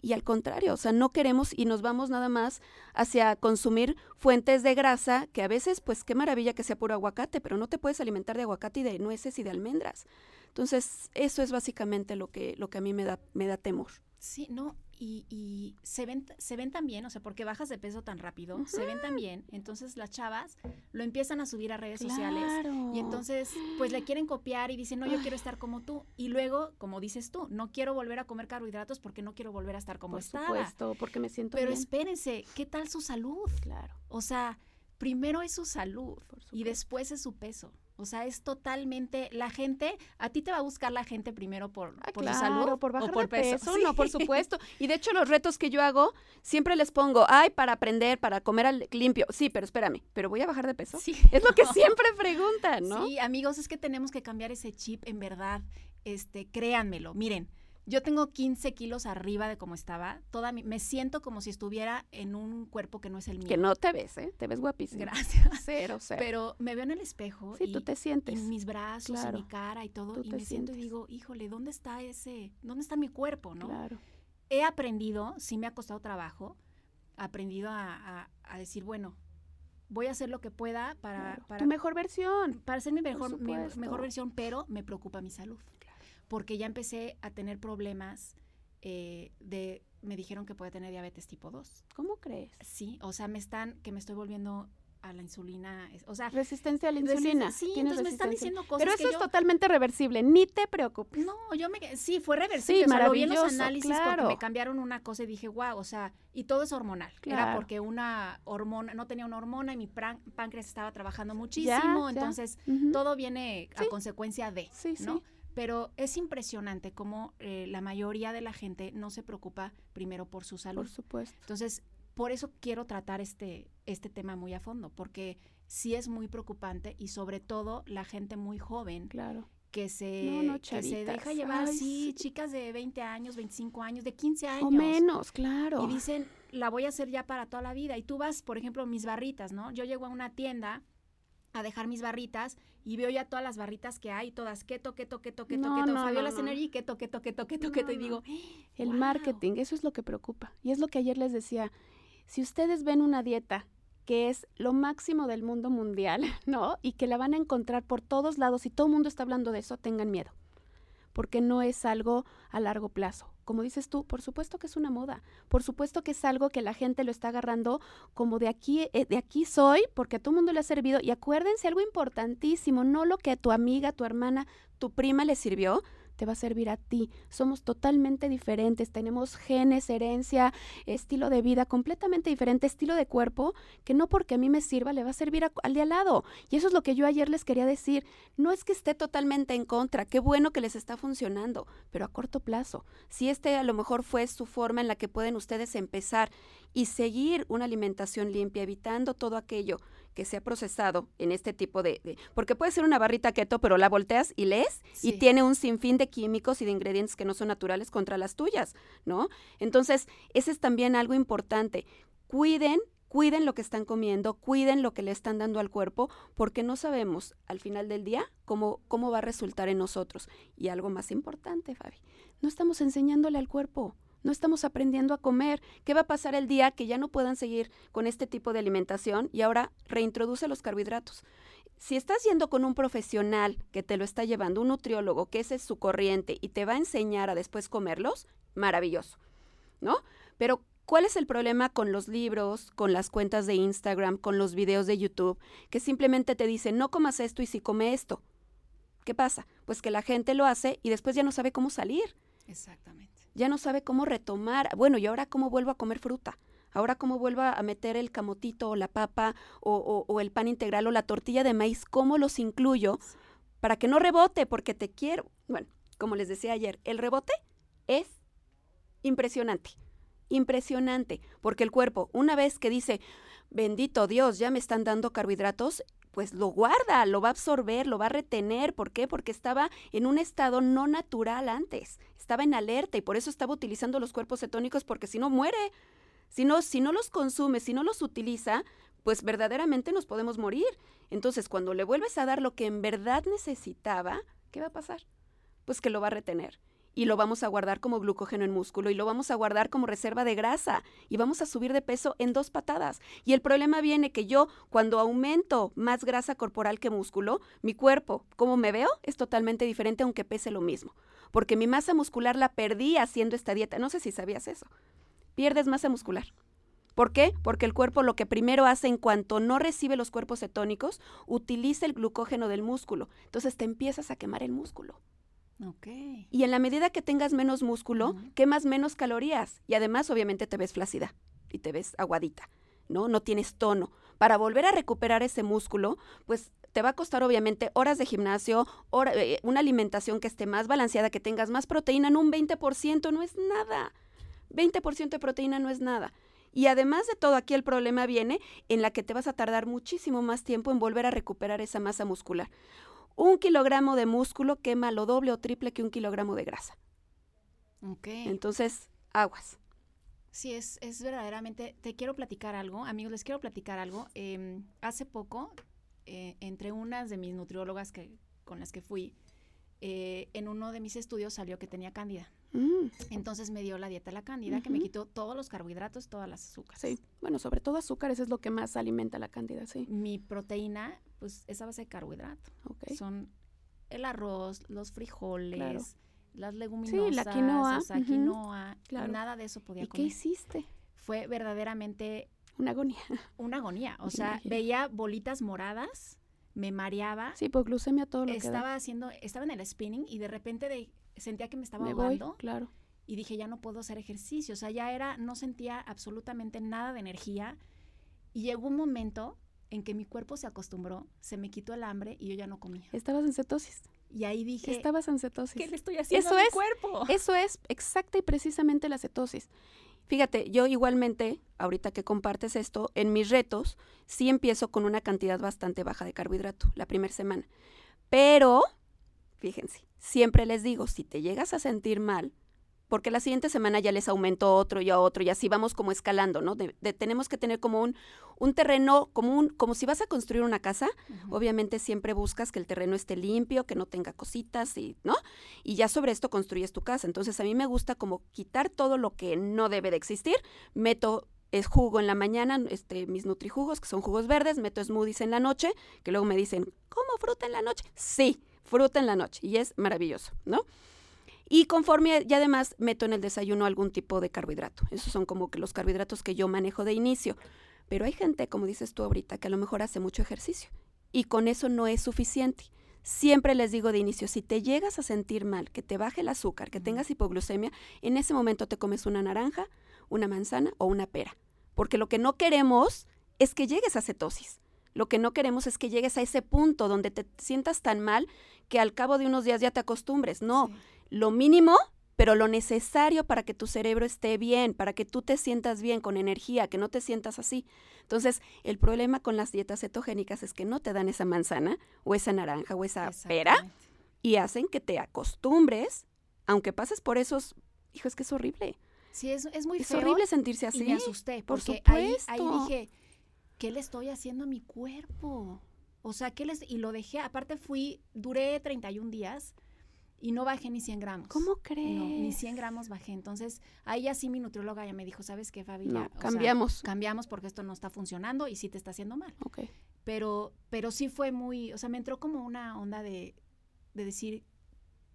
Y al contrario, o sea, no queremos y nos vamos nada más hacia consumir fuentes de grasa, que a veces, pues qué maravilla que sea puro aguacate, pero no te puedes alimentar de aguacate y de nueces y de almendras. Entonces, eso es básicamente lo que, lo que a mí me da, me da temor. Sí, no, y, se ven se ven también, o sea, porque bajas de peso tan rápido, se ven también, entonces las chavas lo empiezan a subir a redes sociales y entonces pues le quieren copiar y dicen, "No, yo quiero estar como tú." Y luego, como dices tú, no quiero volver a comer carbohidratos porque no quiero volver a estar como Por estaba. supuesto, porque me siento Pero espérense, ¿qué tal su salud? Claro. O sea, primero es su salud y después es su peso. O sea, es totalmente la gente, a ti te va a buscar la gente primero por, ah, por salud por bajar o por peso. No, por <laughs> supuesto. Y de hecho los retos que yo hago siempre les pongo, ay, para aprender, para comer al limpio. Sí, pero espérame, pero voy a bajar de peso. Sí. Es lo que <laughs> siempre preguntan, ¿no? Sí, amigos, es que tenemos que cambiar ese chip en verdad. Este, créanmelo. Miren, yo tengo 15 kilos arriba de como estaba. Toda me siento como si estuviera en un cuerpo que no es el mío. Que no te ves, ¿eh? Te ves guapísima. Gracias. Cero, cero. Pero me veo en el espejo. Sí, tú te sientes. En mis brazos, en mi cara y todo. y me siento y digo, híjole, ¿dónde está ese? ¿Dónde está mi cuerpo, no? Claro. He aprendido, sí me ha costado trabajo, aprendido a, decir, bueno, voy a hacer lo que pueda para... para tu mejor versión. Para ser mi mejor, mi mejor versión, pero me preocupa mi salud porque ya empecé a tener problemas eh, de, me dijeron que puede tener diabetes tipo 2. ¿Cómo crees? Sí, o sea, me están, que me estoy volviendo a la insulina, o sea... Resistencia a la insulina. sí, entonces me están diciendo cosas Pero eso es totalmente reversible, ni te preocupes. No, yo me... Sí, fue reversible, sí, o sea, lo vi en los análisis porque me cambiaron una cosa y dije, wow, o sea, y todo es hormonal. Era porque una hormona, no tenía una hormona y mi páncreas estaba trabajando muchísimo, entonces todo viene a consecuencia de, ¿no? Pero es impresionante cómo eh, la mayoría de la gente no se preocupa primero por su salud. Por supuesto. Entonces, por eso quiero tratar este, este tema muy a fondo, porque sí es muy preocupante y sobre todo la gente muy joven Claro. que se, No, no, que se deja llevar así, sí. chicas de 20 años, 25 años, de 15 años. O menos, claro. Y dicen, la voy a hacer ya para toda la vida. Y tú vas, por ejemplo, mis barritas, ¿no? Yo llego a una tienda a dejar mis barritas y veo ya todas las barritas que hay, todas keto, keto, keto, keto, No, keto, no, Fabiola's no. Energy, keto, keto, keto, keto, keto. Y digo, El ¡Wow! marketing, eso es lo que preocupa. Y es lo que ayer les decía. Si ustedes ven una dieta que es lo máximo del mundo mundial, <laughs> ¿no? Y que la van a encontrar por todos lados y todo el mundo está hablando de eso, tengan miedo. Porque no es algo a largo plazo. Como dices tú, por supuesto que es una moda. Por supuesto que es algo que la gente lo está agarrando como de aquí, eh, de aquí soy, porque a todo mundo le ha servido. Y acuérdense algo importantísimo, no lo que a tu amiga, tu hermana, tu prima le sirvió, te va a servir a ti. Somos totalmente diferentes, tenemos genes, herencia, estilo de vida completamente diferente, estilo de cuerpo, que no porque a mí me sirva le va a servir a- al de al lado. Y eso es lo que yo ayer les quería decir. No es que esté totalmente en contra, qué bueno que les está funcionando, pero a corto plazo. Si este a lo mejor fue su forma en la que pueden ustedes empezar y seguir una alimentación limpia, evitando todo aquello que se ha procesado en este tipo de, de- porque puede ser una barrita keto, pero la volteas y lees y tiene un sinfín de químicos y de ingredientes que no son naturales contra las tuyas, ¿no? Entonces, ese es también algo importante. Cuiden, cuiden lo que están comiendo, cuiden lo que le están dando al cuerpo, porque no sabemos al final del día cómo, cómo va a resultar en nosotros. Y algo más importante, Fabi, no estamos enseñándole al cuerpo. No estamos aprendiendo a comer. ¿Qué va a pasar el día que ya no puedan seguir con este tipo de alimentación y ahora reintroduce los carbohidratos? Si estás yendo con un profesional que te lo está llevando, un nutriólogo, que ese es su corriente y te va a enseñar a después comerlos, maravilloso, ¿no? Pero ¿cuál es el problema con los libros, con las cuentas de Instagram, con los videos de YouTube, que simplemente te dicen, no comas esto y sí come esto? ¿Qué pasa? Pues que la gente lo hace y después ya no sabe cómo salir Exactamente. Ya no sabe cómo retomar. Bueno, ¿y ahora cómo vuelvo a comer fruta? Ahora cómo vuelvo a meter el camotito o la papa o, o- o el pan integral o la tortilla de maíz, ¿cómo los incluyo para que no rebote? Porque te quiero. Bueno, como les decía ayer, el rebote es impresionante, impresionante, porque el cuerpo, una vez que dice, bendito Dios, ya me están dando carbohidratos, pues lo guarda, lo va a absorber, lo va a retener. ¿Por qué? Porque estaba en un estado no natural antes, estaba en alerta y por eso estaba utilizando los cuerpos cetónicos porque si no muere. Si no, si no los consume, si no los utiliza, pues verdaderamente nos podemos morir. Entonces, cuando le vuelves a dar lo que en verdad necesitaba, ¿qué va a pasar? Pues que lo va a retener y lo vamos a guardar como glucógeno en músculo y lo vamos a guardar como reserva de grasa y vamos a subir de peso en dos patadas. Y el problema viene que yo cuando aumento más grasa corporal que músculo, mi cuerpo, como me veo, es totalmente diferente aunque pese lo mismo. Porque mi masa muscular la perdí haciendo esta dieta. No sé si sabías eso. Pierdes masa muscular. ¿Por qué? Porque el cuerpo lo que primero hace en cuanto no recibe los cuerpos cetónicos, utiliza el glucógeno del músculo. Entonces te empiezas a quemar el músculo. Y en la medida que tengas menos músculo, quemas menos calorías. Y además, obviamente, te ves flácida y te ves aguadita, ¿no? No tienes tono. Para volver a recuperar ese músculo, pues te va a costar, obviamente, horas de gimnasio, hora- eh, una alimentación que esté más balanceada, que tengas más proteína, en un 20% no es nada. 20% de proteína no es nada. Y además de todo, aquí el problema viene en la que te vas a tardar muchísimo más tiempo en volver a recuperar esa masa muscular. Un kilogramo de músculo quema lo doble o triple que un kilogramo de grasa. Ok. Entonces, aguas. Sí, es, es verdaderamente. Te quiero platicar algo, amigos, les quiero platicar algo. Em, hace poco, eh, entre unas de mis nutriólogas que, con las que fui, eh, en uno de mis estudios salió que tenía cándida. Mm, Entonces me dio la dieta la cándida, que me quitó todos los carbohidratos, todas las azúcares. sí, bueno, sobre todo azúcares es lo que más alimenta la cándida, sí. Mi proteína, pues es a base de carbohidrato. Ok. Son el arroz, los frijoles, las leguminosas, quinoa, o sea, ujú, quinoa, claro. nada de eso podía ¿Y qué comer. hiciste? Fue verdaderamente Una agonía. una agonía. O <laughs> sea, veía bolitas moradas, me mareaba, Sí, por glucemia todo lo que da. estaba haciendo, estaba en el spinning y de repente de- sentía que me estaba Me voy, ahogando claro. y dije, ya no puedo hacer ejercicio. O sea, ya era, no sentía absolutamente nada de energía. Y llegó un momento en que mi cuerpo se acostumbró, se me quitó el hambre y yo ya no comía. Estabas en cetosis. Y ahí dije, Estabas en cetosis. ¿qué le estoy haciendo Eso a mi es. cuerpo? Eso es exacta y precisamente la cetosis. Fíjate, yo igualmente, ahorita que compartes esto, en mis retos sí empiezo con una cantidad bastante baja de carbohidrato la primera semana. Pero, fíjense, siempre les digo, si te llegas a sentir mal, porque la siguiente semana ya les aumento otro y a otro y así vamos como escalando, ¿no? De, de- tenemos que tener como un, un terreno, como, un, como si vas a construir una casa, obviamente siempre buscas que el terreno esté limpio, que no tenga cositas y, ¿no? Y ya sobre esto construyes tu casa. Entonces a mí me gusta como quitar todo lo que no debe de existir, meto es jugo en la mañana, este, mis nutrijugos, que son jugos verdes, meto smoothies en la noche, que luego me dicen, ¿cómo fruta en la noche? Sí, fruta en la noche, y es maravilloso, ¿no? Y conforme, y además meto en el desayuno algún tipo de carbohidrato. Esos son como que los carbohidratos que yo manejo de inicio. Pero hay gente, como dices tú ahorita, que a lo mejor hace mucho ejercicio y con eso no es suficiente. Siempre les digo de inicio, si te llegas a sentir mal, que te baje el azúcar, que tengas hipoglucemia, en ese momento te comes una naranja, una manzana o una pera. Porque lo que no queremos es que llegues a cetosis. Lo que no queremos es que llegues a ese punto donde te sientas tan mal que al cabo de unos días ya te acostumbres. No, Sí. Lo mínimo, pero lo necesario para que tu cerebro esté bien, para que tú te sientas bien, con energía, que no te sientas así. Entonces, el problema con las dietas cetogénicas es que no te dan esa manzana o esa naranja o esa pera y hacen que te acostumbres, aunque pases por esos, hijo, es que es horrible. Sí, es, es muy es feo. horrible sentirse Y así. me asusté, por porque ahí, ahí supuesto. dije, ¿qué le estoy haciendo a mi cuerpo? O sea, ¿qué les...? Y lo dejé, aparte fui, duré 31 días y no bajé ni 100 gramos. ¿Cómo crees? No, ni 100 gramos bajé. Entonces, ahí ya sí mi nutrióloga ya me dijo, ¿sabes qué, Fabi? No, sea, cambiamos. cambiamos porque esto no está funcionando y sí te está haciendo mal. Ok. Pero, pero sí fue muy, o sea, me entró como una onda de, de decir,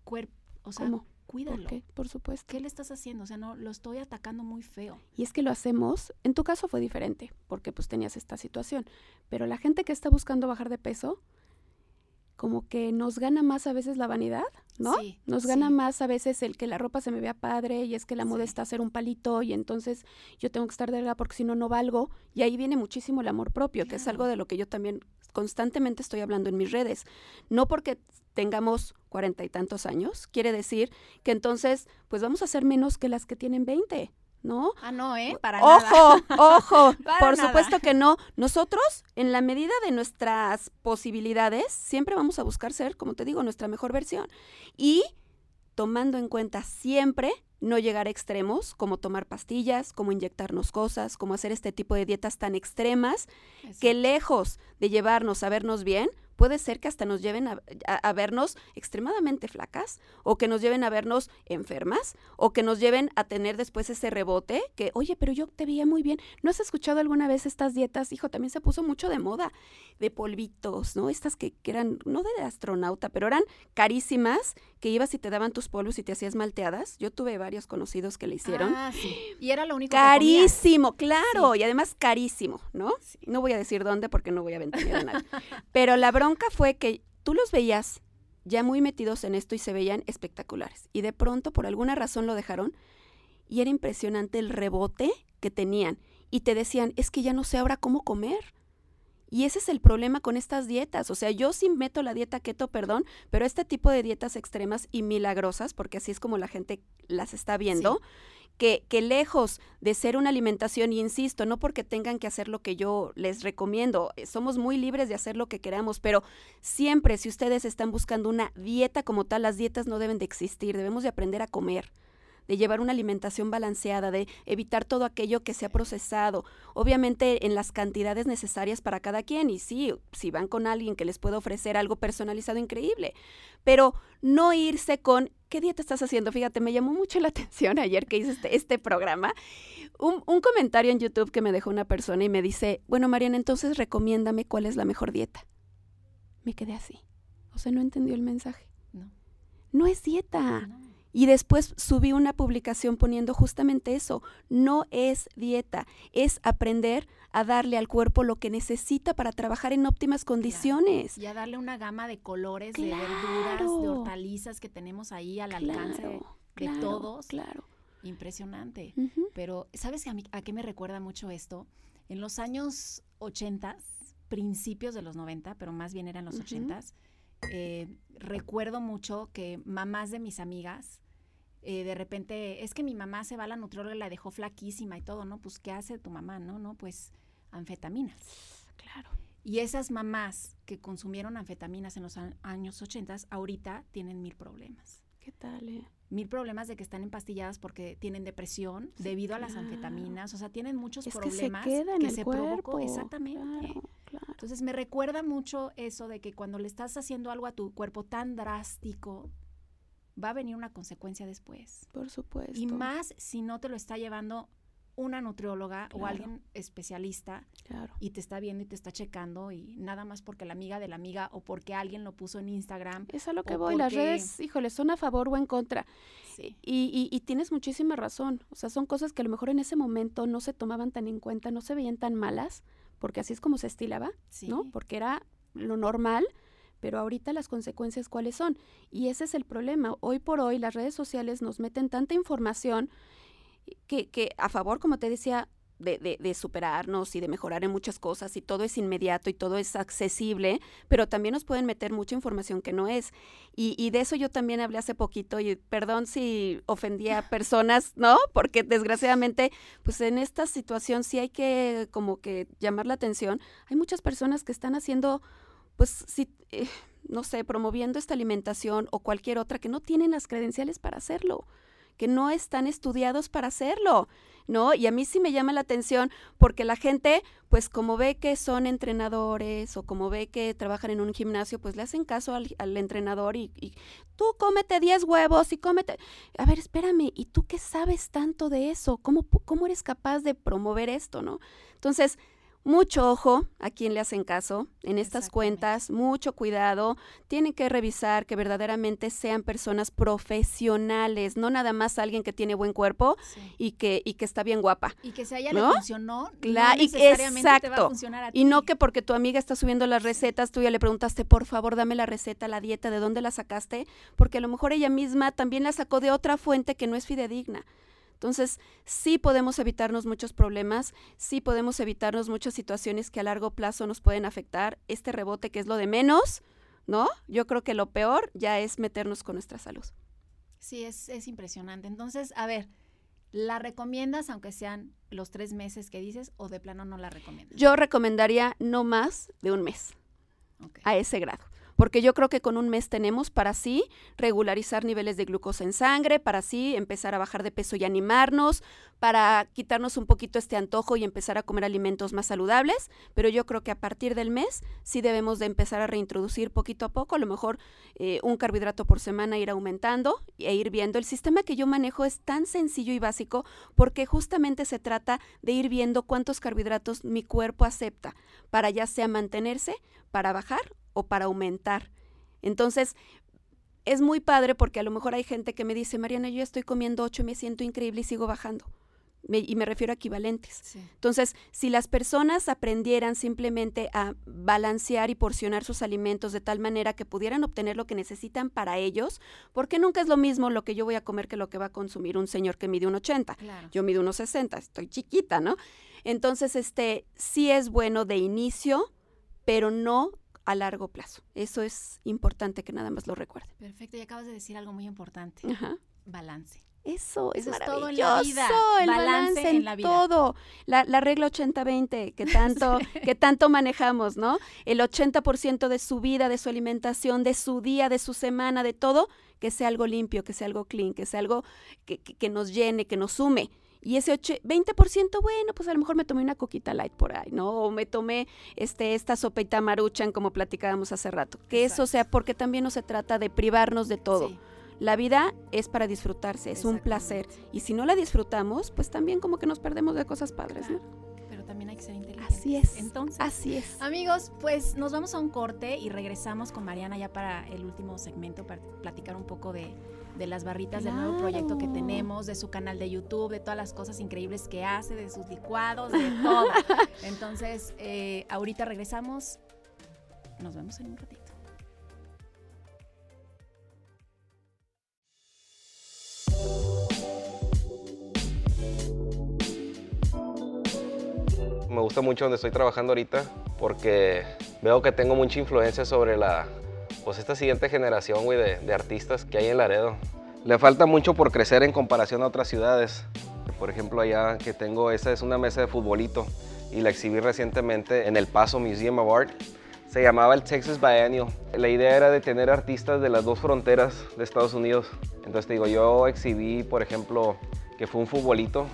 cuerpo, o sea, ¿Cómo? cuídalo. Por supuesto. ¿Qué le estás haciendo? O sea, no, lo estoy atacando muy feo. Y es que lo hacemos, en tu caso fue diferente, porque pues tenías esta situación, pero la gente que está buscando bajar de peso, como que nos gana más a veces la vanidad, ¿no? Sí, Nos gana sí. más a veces el que la ropa se me vea padre y es que la moda Sí. está a ser un palito y entonces yo tengo que estar delgada porque si no, no valgo. Y ahí viene muchísimo el amor propio, que es algo de lo que yo también constantemente estoy hablando en mis redes. No porque tengamos cuarenta y tantos años, quiere decir que entonces, pues vamos a ser menos que las que tienen 20, ¿no? Ah, no, ¿eh? Para nada. Ojo, ojo, <laughs> por nada. supuesto que no. Nosotros, en la medida de nuestras posibilidades, siempre vamos a buscar ser, como te digo, nuestra mejor versión. Y tomando en cuenta siempre no llegar a extremos, como tomar pastillas, como inyectarnos cosas, como hacer este tipo de dietas tan extremas, que lejos de llevarnos a vernos bien, puede ser que hasta nos lleven a, vernos extremadamente flacas o que nos lleven a vernos enfermas o que nos lleven a tener después ese rebote que, oye, pero yo te veía muy bien. ¿No has escuchado alguna vez estas dietas? Hijo, también se puso mucho de moda, de polvitos, ¿no? Estas que, que eran, no de astronauta, pero eran carísimas, que ibas y te daban tus polvos y te hacías malteadas. Yo tuve varios conocidos que le hicieron. Ah, sí. Y era lo único que. Carísimo, claro, y además carísimo, ¿no? No voy a decir dónde porque no voy a ventanear a nadie. <laughs> Pero la bronca fue que tú los veías ya muy metidos en esto y se veían espectaculares. Y de pronto, por alguna razón, lo dejaron y era impresionante el rebote que tenían. Y te decían, es que ya no sé ahora cómo comer. Y ese es el problema con estas dietas. O sea, yo sí meto la dieta keto, perdón, pero este tipo de dietas extremas y milagrosas, porque así es como la gente las está viendo, que, que lejos de ser una alimentación, y insisto, no porque tengan que hacer lo que yo les recomiendo, eh, somos muy libres de hacer lo que queramos, pero siempre si ustedes están buscando una dieta como tal, las dietas no deben de existir, debemos de aprender a comer de llevar una alimentación balanceada, de evitar todo aquello que se ha procesado, obviamente en las cantidades necesarias para cada quien. Y sí, si van con alguien que les pueda ofrecer algo personalizado, increíble. Pero no irse con, ¿qué dieta estás haciendo? Fíjate, me llamó mucho la <laughs> atención ayer que hice este, este programa. Un, un comentario en YouTube que me dejó una persona y me dice, bueno, Mariana, entonces recomiéndame cuál es la mejor dieta. Me quedé así. O sea, no entendió el mensaje. No. No es dieta. No. Y después subí una publicación poniendo justamente eso. No es dieta, es aprender a darle al cuerpo lo que necesita para trabajar en óptimas condiciones. Y a darle una gama de colores, de verduras, de hortalizas que tenemos ahí al alcance de, todos. Claro. Impresionante. Pero, ¿sabes a, mí- a qué me recuerda mucho esto? En los años 80, principios de los 90, pero más bien eran los Ujú. 80, eh, recuerdo mucho que mamás de mis amigas, eh, de repente, es que mi mamá se va a la nutrióloga y la dejó flaquísima y todo, ¿no? Pues, ¿qué hace tu mamá, no? No, pues, anfetaminas. Claro. Y esas mamás que consumieron anfetaminas en los años 80, ahorita tienen mil problemas. ¿Qué tal, eh? Mil problemas de que están empastilladas porque tienen depresión Sí, debido a las anfetaminas. O sea, tienen muchos Es que se problemas queda en el se cuerpo. provocó. Exactamente. Claro, claro. Entonces me recuerda mucho eso de que cuando le estás haciendo algo a tu cuerpo tan drástico, va a venir una consecuencia después. Por supuesto. Y más si no te lo está llevando una nutrióloga o alguien especialista Claro. y te está viendo y te está checando y nada más porque la amiga de la amiga o porque alguien lo puso en Instagram. Es a lo que voy. Las redes, híjole, son a favor o en contra. Sí. Y, y- y tienes muchísima razón. O sea, son cosas que a lo mejor en ese momento no se tomaban tan en cuenta, no se veían tan malas, porque así es como se estilaba, Sí. ¿no? Porque era lo normal, pero ahorita las consecuencias cuáles son. Y ese es el problema. Hoy por hoy las redes sociales nos meten tanta información que, que a favor, como te decía, de, de- de superarnos y de mejorar en muchas cosas y todo es inmediato y todo es accesible, pero también nos pueden meter mucha información que no es. Y, y de eso yo también hablé hace poquito y perdón si ofendía a <laughs> personas, ¿no? Porque desgraciadamente, pues en esta situación sí hay que como que llamar la atención. Hay muchas personas que están haciendo, pues sí, eh, no sé, promoviendo esta alimentación o cualquier otra que no tienen las credenciales para hacerlo que no están estudiados para hacerlo, ¿no? Y a mí sí me llama la atención porque la gente, pues como ve que son entrenadores o como ve que trabajan en un gimnasio, pues le hacen caso al, al entrenador y, tú cómete 10 huevos y cómete... A ver, espérame, ¿y tú qué sabes tanto de eso? ¿Cómo, cómo eres capaz de promover esto, no? Entonces, mucho ojo a quien le hacen caso en estas cuentas, mucho cuidado. Tienen que revisar que verdaderamente sean personas profesionales, no nada más alguien que tiene buen cuerpo Sí. y que, y que está bien guapa. Y que si a ella ¿No? le funcionó, Cla- no y- necesariamente te va a exacto. funcionar a Y no ti. que porque tu amiga está subiendo las recetas, tú ya le preguntaste, por favor, dame la receta, la dieta, ¿de dónde la sacaste? Porque a lo mejor ella misma también la sacó de otra fuente que no es fidedigna. Entonces, sí podemos evitarnos muchos problemas, sí podemos evitarnos muchas situaciones que a largo plazo nos pueden afectar. Este rebote que es lo de menos, ¿no? Yo creo que lo peor ya es meternos con nuestra salud. Sí, es, es impresionante. Entonces, a ver, ¿la recomiendas aunque sean los tres meses que dices o de plano no la recomiendas? Yo recomendaría no más de un mes. A ese grado. Porque yo creo que con un mes tenemos para sí regularizar niveles de glucosa en sangre, para sí empezar a bajar de peso y animarnos, para quitarnos un poquito este antojo y empezar a comer alimentos más saludables. Pero yo creo que a partir del mes sí debemos de empezar a reintroducir poquito a poco, a lo mejor eh, un carbohidrato por semana, ir aumentando e ir viendo. El sistema que yo manejo es tan sencillo y básico porque justamente se trata de ir viendo cuántos carbohidratos mi cuerpo acepta para ya sea mantenerse, para bajar o para aumentar. Entonces, es muy padre porque a lo mejor hay gente que me dice, Mariana, yo estoy comiendo 8 y me siento increíble y sigo bajando. Me- y me refiero a equivalentes. Sí. Entonces, si las personas aprendieran simplemente a balancear y porcionar sus alimentos de tal manera que pudieran obtener lo que necesitan para ellos, porque nunca es lo mismo lo que yo voy a comer que lo que va a consumir un señor que mide un 80. Claro. Yo mido unos 60, estoy chiquita, ¿no? Entonces, este, sí es bueno de inicio, pero no a largo plazo. Eso es importante que nada más lo recuerden. Perfecto, y acabas de decir algo muy importante, Ajá. balance. Eso es Eso es maravilloso. todo en la vida. El Balance balance en en la vida. todo. La, la regla 80-20 que <laughs> tanto, que tanto manejamos, ¿no? El 80% de su vida, de su alimentación, de su día, de su semana, de todo, que sea algo limpio, que sea algo clean, que sea algo que, que- que nos llene, que nos sume. Y ese och- 20%, bueno, pues a lo mejor me tomé una coquita light por ahí, ¿no? O me tomé este, esta sopita maruchan, como platicábamos hace rato. Que eso sea, porque también no se trata de privarnos de todo. Sí, La vida es para disfrutarse, es un placer. Y si no la disfrutamos, pues también como que nos perdemos de cosas padres, ¿no? Pero también hay que ser inteligentes. Así es. Entonces, Así es. Amigos, pues nos vamos a un corte y regresamos con Mariana ya para el último segmento, para platicar un poco de, de las barritas del nuevo proyecto que tenemos, de su canal de YouTube, de todas las cosas increíbles que hace, de sus licuados, de todo. <laughs> Entonces, eh, ahorita regresamos. Nos vemos en un ratito. Me gusta mucho donde estoy trabajando ahorita porque veo que tengo mucha influencia sobre la pues esta siguiente generación, de, artistas que hay en Laredo. Le falta mucho por crecer en comparación a otras ciudades. Por ejemplo, allá que tengo, esa es una mesa de futbolito y la exhibí recientemente en el Paso Museum of Art. Se llamaba el Texas Biennial. La idea era de tener artistas de las dos fronteras de Estados Unidos. Entonces te digo, yo exhibí, por ejemplo, que fue un futbolito.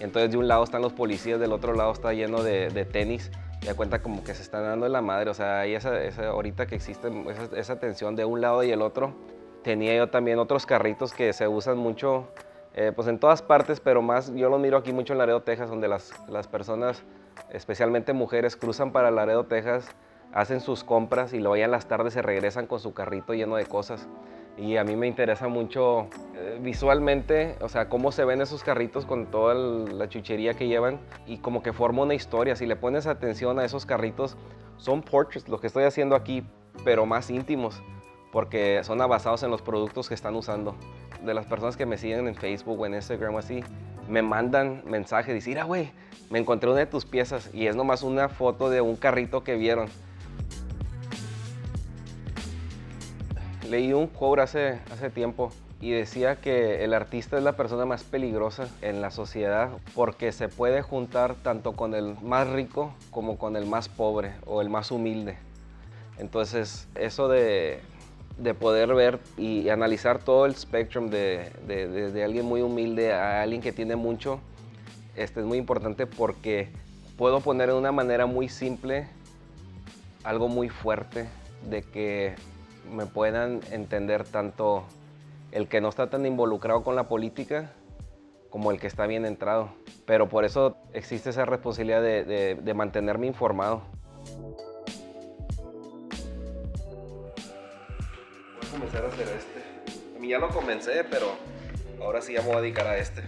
Entonces de un lado están los policías, del otro lado está lleno de tenis. Y da cuenta como que se están dando en la madre. O sea, hay esa, esa ahorita que existe esa, esa tensión de un lado y el otro. Tenía yo también otros carritos que se usan mucho eh, pues en todas partes, pero más yo lo miro aquí mucho en Laredo, Texas, donde las, las personas, especialmente mujeres, cruzan para Laredo, Texas, hacen sus compras y luego ya en las tardes se regresan con su carrito lleno de cosas. Y a mí me interesa mucho eh, visualmente, o sea, cómo se ven esos carritos con toda la chuchería que llevan y como que forma una historia. Si le pones atención a esos carritos, son portraits, lo que estoy haciendo aquí, pero más íntimos, porque son basados en los productos que están usando. De las personas que me siguen en Facebook o en Instagram o así, me mandan mensajes, dicen, mira, güey, me encontré una de tus piezas y es nomás una foto de un carrito que vieron. Leí un quote hace, hace tiempo y decía que el artista es la persona más peligrosa en la sociedad porque se puede juntar tanto con el más rico como con el más pobre o el más humilde. Entonces, eso de, de poder ver y analizar todo el spectrum de, de- de- de alguien muy humilde a alguien que tiene mucho, este, es muy importante porque puedo poner de una manera muy simple algo muy fuerte de que me puedan entender tanto el que no está tan involucrado con la política como el que está bien entrado. Pero por eso existe esa responsabilidad de, de- mantenerme informado. Voy a comenzar a hacer este. A mí ya lo comencé, pero ahora sí ya me voy a dedicar a este.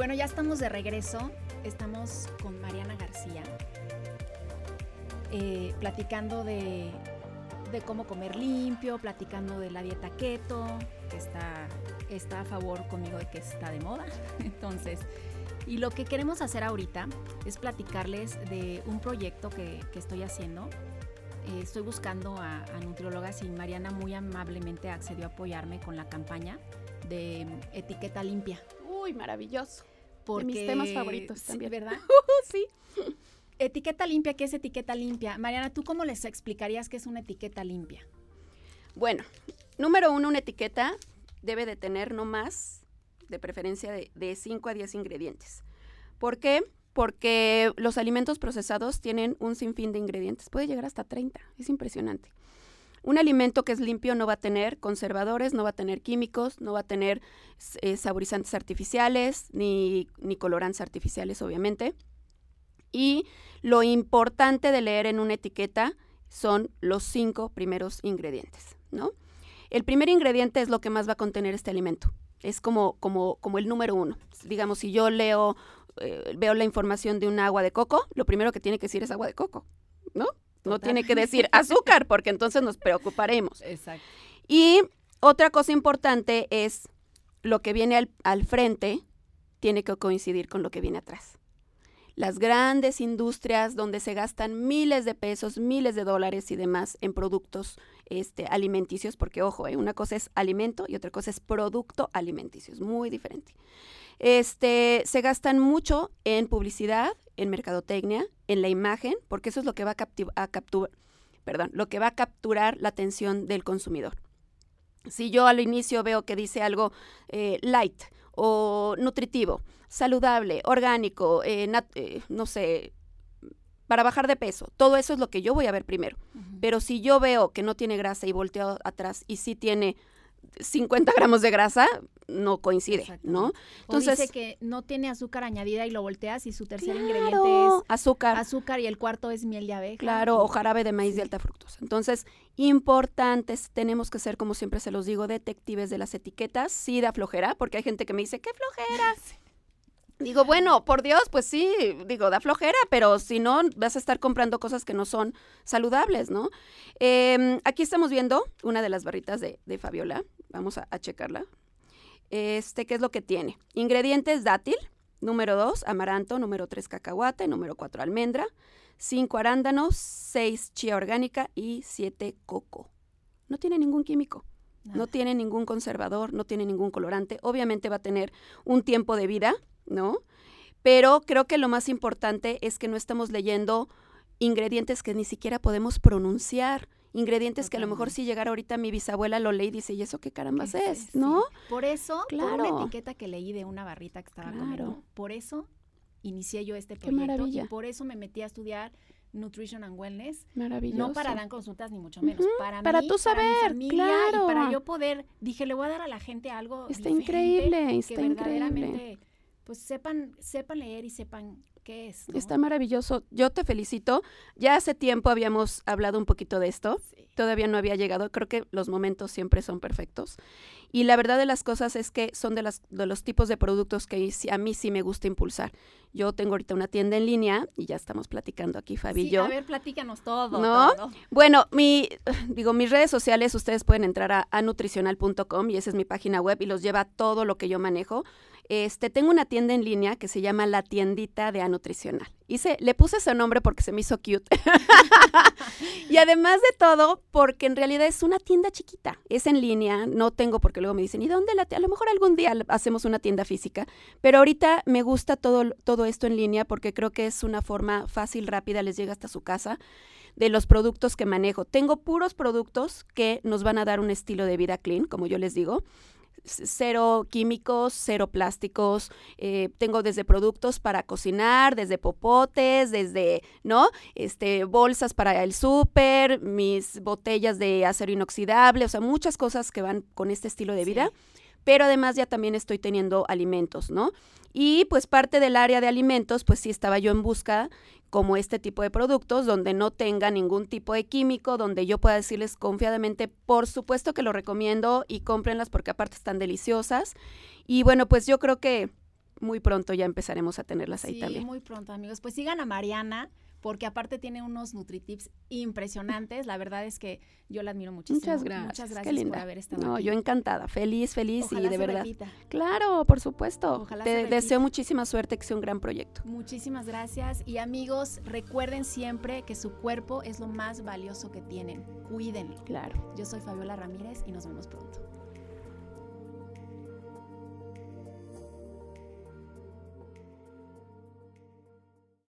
Bueno, ya estamos de regreso. Estamos con Mariana García, eh, platicando de, cómo comer limpio, platicando de la dieta keto, que está, a favor conmigo de que está de moda. <laughs> Entonces, y lo que queremos hacer ahorita es platicarles de un proyecto que, que estoy haciendo. Eh, estoy buscando a, a nutriólogas y Mariana muy amablemente accedió a apoyarme con la campaña de mm, etiqueta limpia. Uy, maravilloso. Porque, mis temas favoritos sí, también. ¿verdad? <laughs> sí. <laughs> Etiqueta limpia, ¿qué es etiqueta limpia? Mariana, ¿tú cómo les explicarías qué es una etiqueta limpia? Bueno, número uno, una etiqueta debe de tener no más, de preferencia, de 5 a 10 ingredientes. ¿Por qué? Porque los alimentos procesados tienen un sinfín de ingredientes, puede llegar hasta 30, es impresionante. Un alimento que es limpio no va a tener conservadores, no va a tener químicos, no va a tener eh, saborizantes artificiales, ni, ni colorantes artificiales, obviamente. Y lo importante de leer en una etiqueta son los cinco primeros ingredientes, ¿no? El primer ingrediente es lo que más va a contener este alimento. Es como, como, como el número uno. Digamos, si yo leo, eh, veo la información de un agua de coco, lo primero que tiene que decir es agua de coco, ¿no? No tiene que decir azúcar, porque entonces nos preocuparemos. Exacto. Y otra cosa importante es lo que viene al, al frente tiene que coincidir con lo que viene atrás. Las grandes industrias donde se gastan miles de pesos, miles de dólares y demás en productos este, alimenticios, porque ojo, eh, una cosa es alimento y otra cosa es producto alimenticio, es muy diferente. Este, se gastan mucho en publicidad, en mercadotecnia, en la imagen, porque eso es lo que va a, a capturar, perdón, lo que va a capturar la atención del consumidor. Si yo al inicio veo que dice algo eh, light o nutritivo, saludable, orgánico, eh, eh, no sé, para bajar de peso, todo eso es lo que yo voy a ver primero. Pero si yo veo que no tiene grasa y volteo atrás y sí tiene 50 gramos de grasa, no coincide, ¿no? Entonces, o dice que no tiene azúcar añadida y lo volteas y su tercer claro, ingrediente azúcar. es azúcar y el cuarto es miel de abeja. Claro, o jarabe de maíz de alta fructosa. Entonces, importantes, tenemos que ser, como siempre se los digo, detectives de las etiquetas. Sí, da flojera, porque hay gente que me dice, ¿qué flojera? <laughs> Digo, bueno, por Dios, pues sí, digo, da flojera, pero si no, vas a estar comprando cosas que no son saludables, ¿no? Em, aquí estamos viendo una de las barritas de, de Fabiola. vamos a, a checarla. Este, ¿qué es lo que tiene? Ingredientes dátil, número 2, amaranto, número 3, cacahuate, número 4, almendra, 5 arándanos, 6 chía orgánica y 7 coco. No tiene ningún químico. No Nada. tiene ningún conservador, no tiene ningún colorante. Obviamente va a tener un tiempo de vida, ¿no? Pero creo que lo más importante es que no estamos leyendo ingredientes que ni siquiera podemos pronunciar. Ingredientes que a lo mejor si llegara ahorita mi bisabuela lo lee y dice, ¿y eso qué carambas ¿Qué es? ¿No? Por eso, por una Claro. etiqueta que leí de una barrita que estaba Claro. comiendo, por eso inicié yo este Qué proyecto maravilla. y por eso me metí a estudiar Nutrition and Wellness. Maravilloso. No para dar consultas ni mucho menos, Ujú, para para mí, tú para mi saber, familia claro. y para yo poder, dije, le voy a dar a la gente algo Está diferente, increíble, que está increíble. verdaderamente pues sepan sepan leer y sepan es, ¿no? Está maravilloso. Yo te felicito. Ya hace tiempo habíamos hablado un poquito de esto. Sí. Todavía no había llegado. Creo que los momentos siempre son perfectos. Y la verdad de las cosas es que son de, las, de los tipos de productos que a mí sí me gusta impulsar. Yo tengo ahorita una tienda en línea y ya estamos platicando aquí, Fabi y Sí, yo. a ver, platícanos todo, ¿No? todo. Bueno, mi, <sighs> digo, mis redes sociales, ustedes pueden entrar a, a nutricional.com y esa es mi página web y los lleva todo lo que yo manejo. Este, tengo una tienda en línea que se llama La Tiendita de A Nutricional. Hice, le puse ese nombre porque se me hizo cute. <laughs> y además de todo, porque en realidad es una tienda chiquita. Es en línea, no tengo porque luego me dicen, ¿y dónde la ti-?" A lo mejor algún día hacemos una tienda física, pero ahorita me gusta todo, todo esto en línea porque creo que es una forma fácil, rápida, les llega hasta su casa de los productos que manejo. Tengo puros productos que nos van a dar un estilo de vida clean, como yo les digo. Cero químicos, cero plásticos. eh, tengo desde productos para cocinar, desde popotes, desde, ¿no? Este, bolsas para el súper, mis botellas de acero inoxidable, o sea, muchas cosas que van con este estilo de Sí. vida pero además ya también estoy teniendo alimentos, ¿no? Y pues parte del área de alimentos, pues sí estaba yo en busca como este tipo de productos donde no tenga ningún tipo de químico, donde yo pueda decirles confiadamente, por supuesto que lo recomiendo y cómprenlas porque aparte están deliciosas. Y bueno, pues yo creo que muy pronto ya empezaremos a tenerlas ahí Sí, también. muy pronto, amigos. Pues sigan a Mariana, porque aparte tiene unos Nutritips impresionantes. La verdad es que yo la admiro muchísimo. Muchas gracias. Muchas qué gracias linda. por haber estado no, aquí. yo encantada, feliz, feliz Ojalá y de se verdad. repita. Claro, por supuesto. Ojalá Te se deseo muchísima suerte, que sea un gran proyecto. Muchísimas gracias. Y amigos, recuerden siempre que su cuerpo es lo más valioso que tienen. Cuídenlo. Claro. Yo soy Fabiola Ramírez y nos vemos pronto.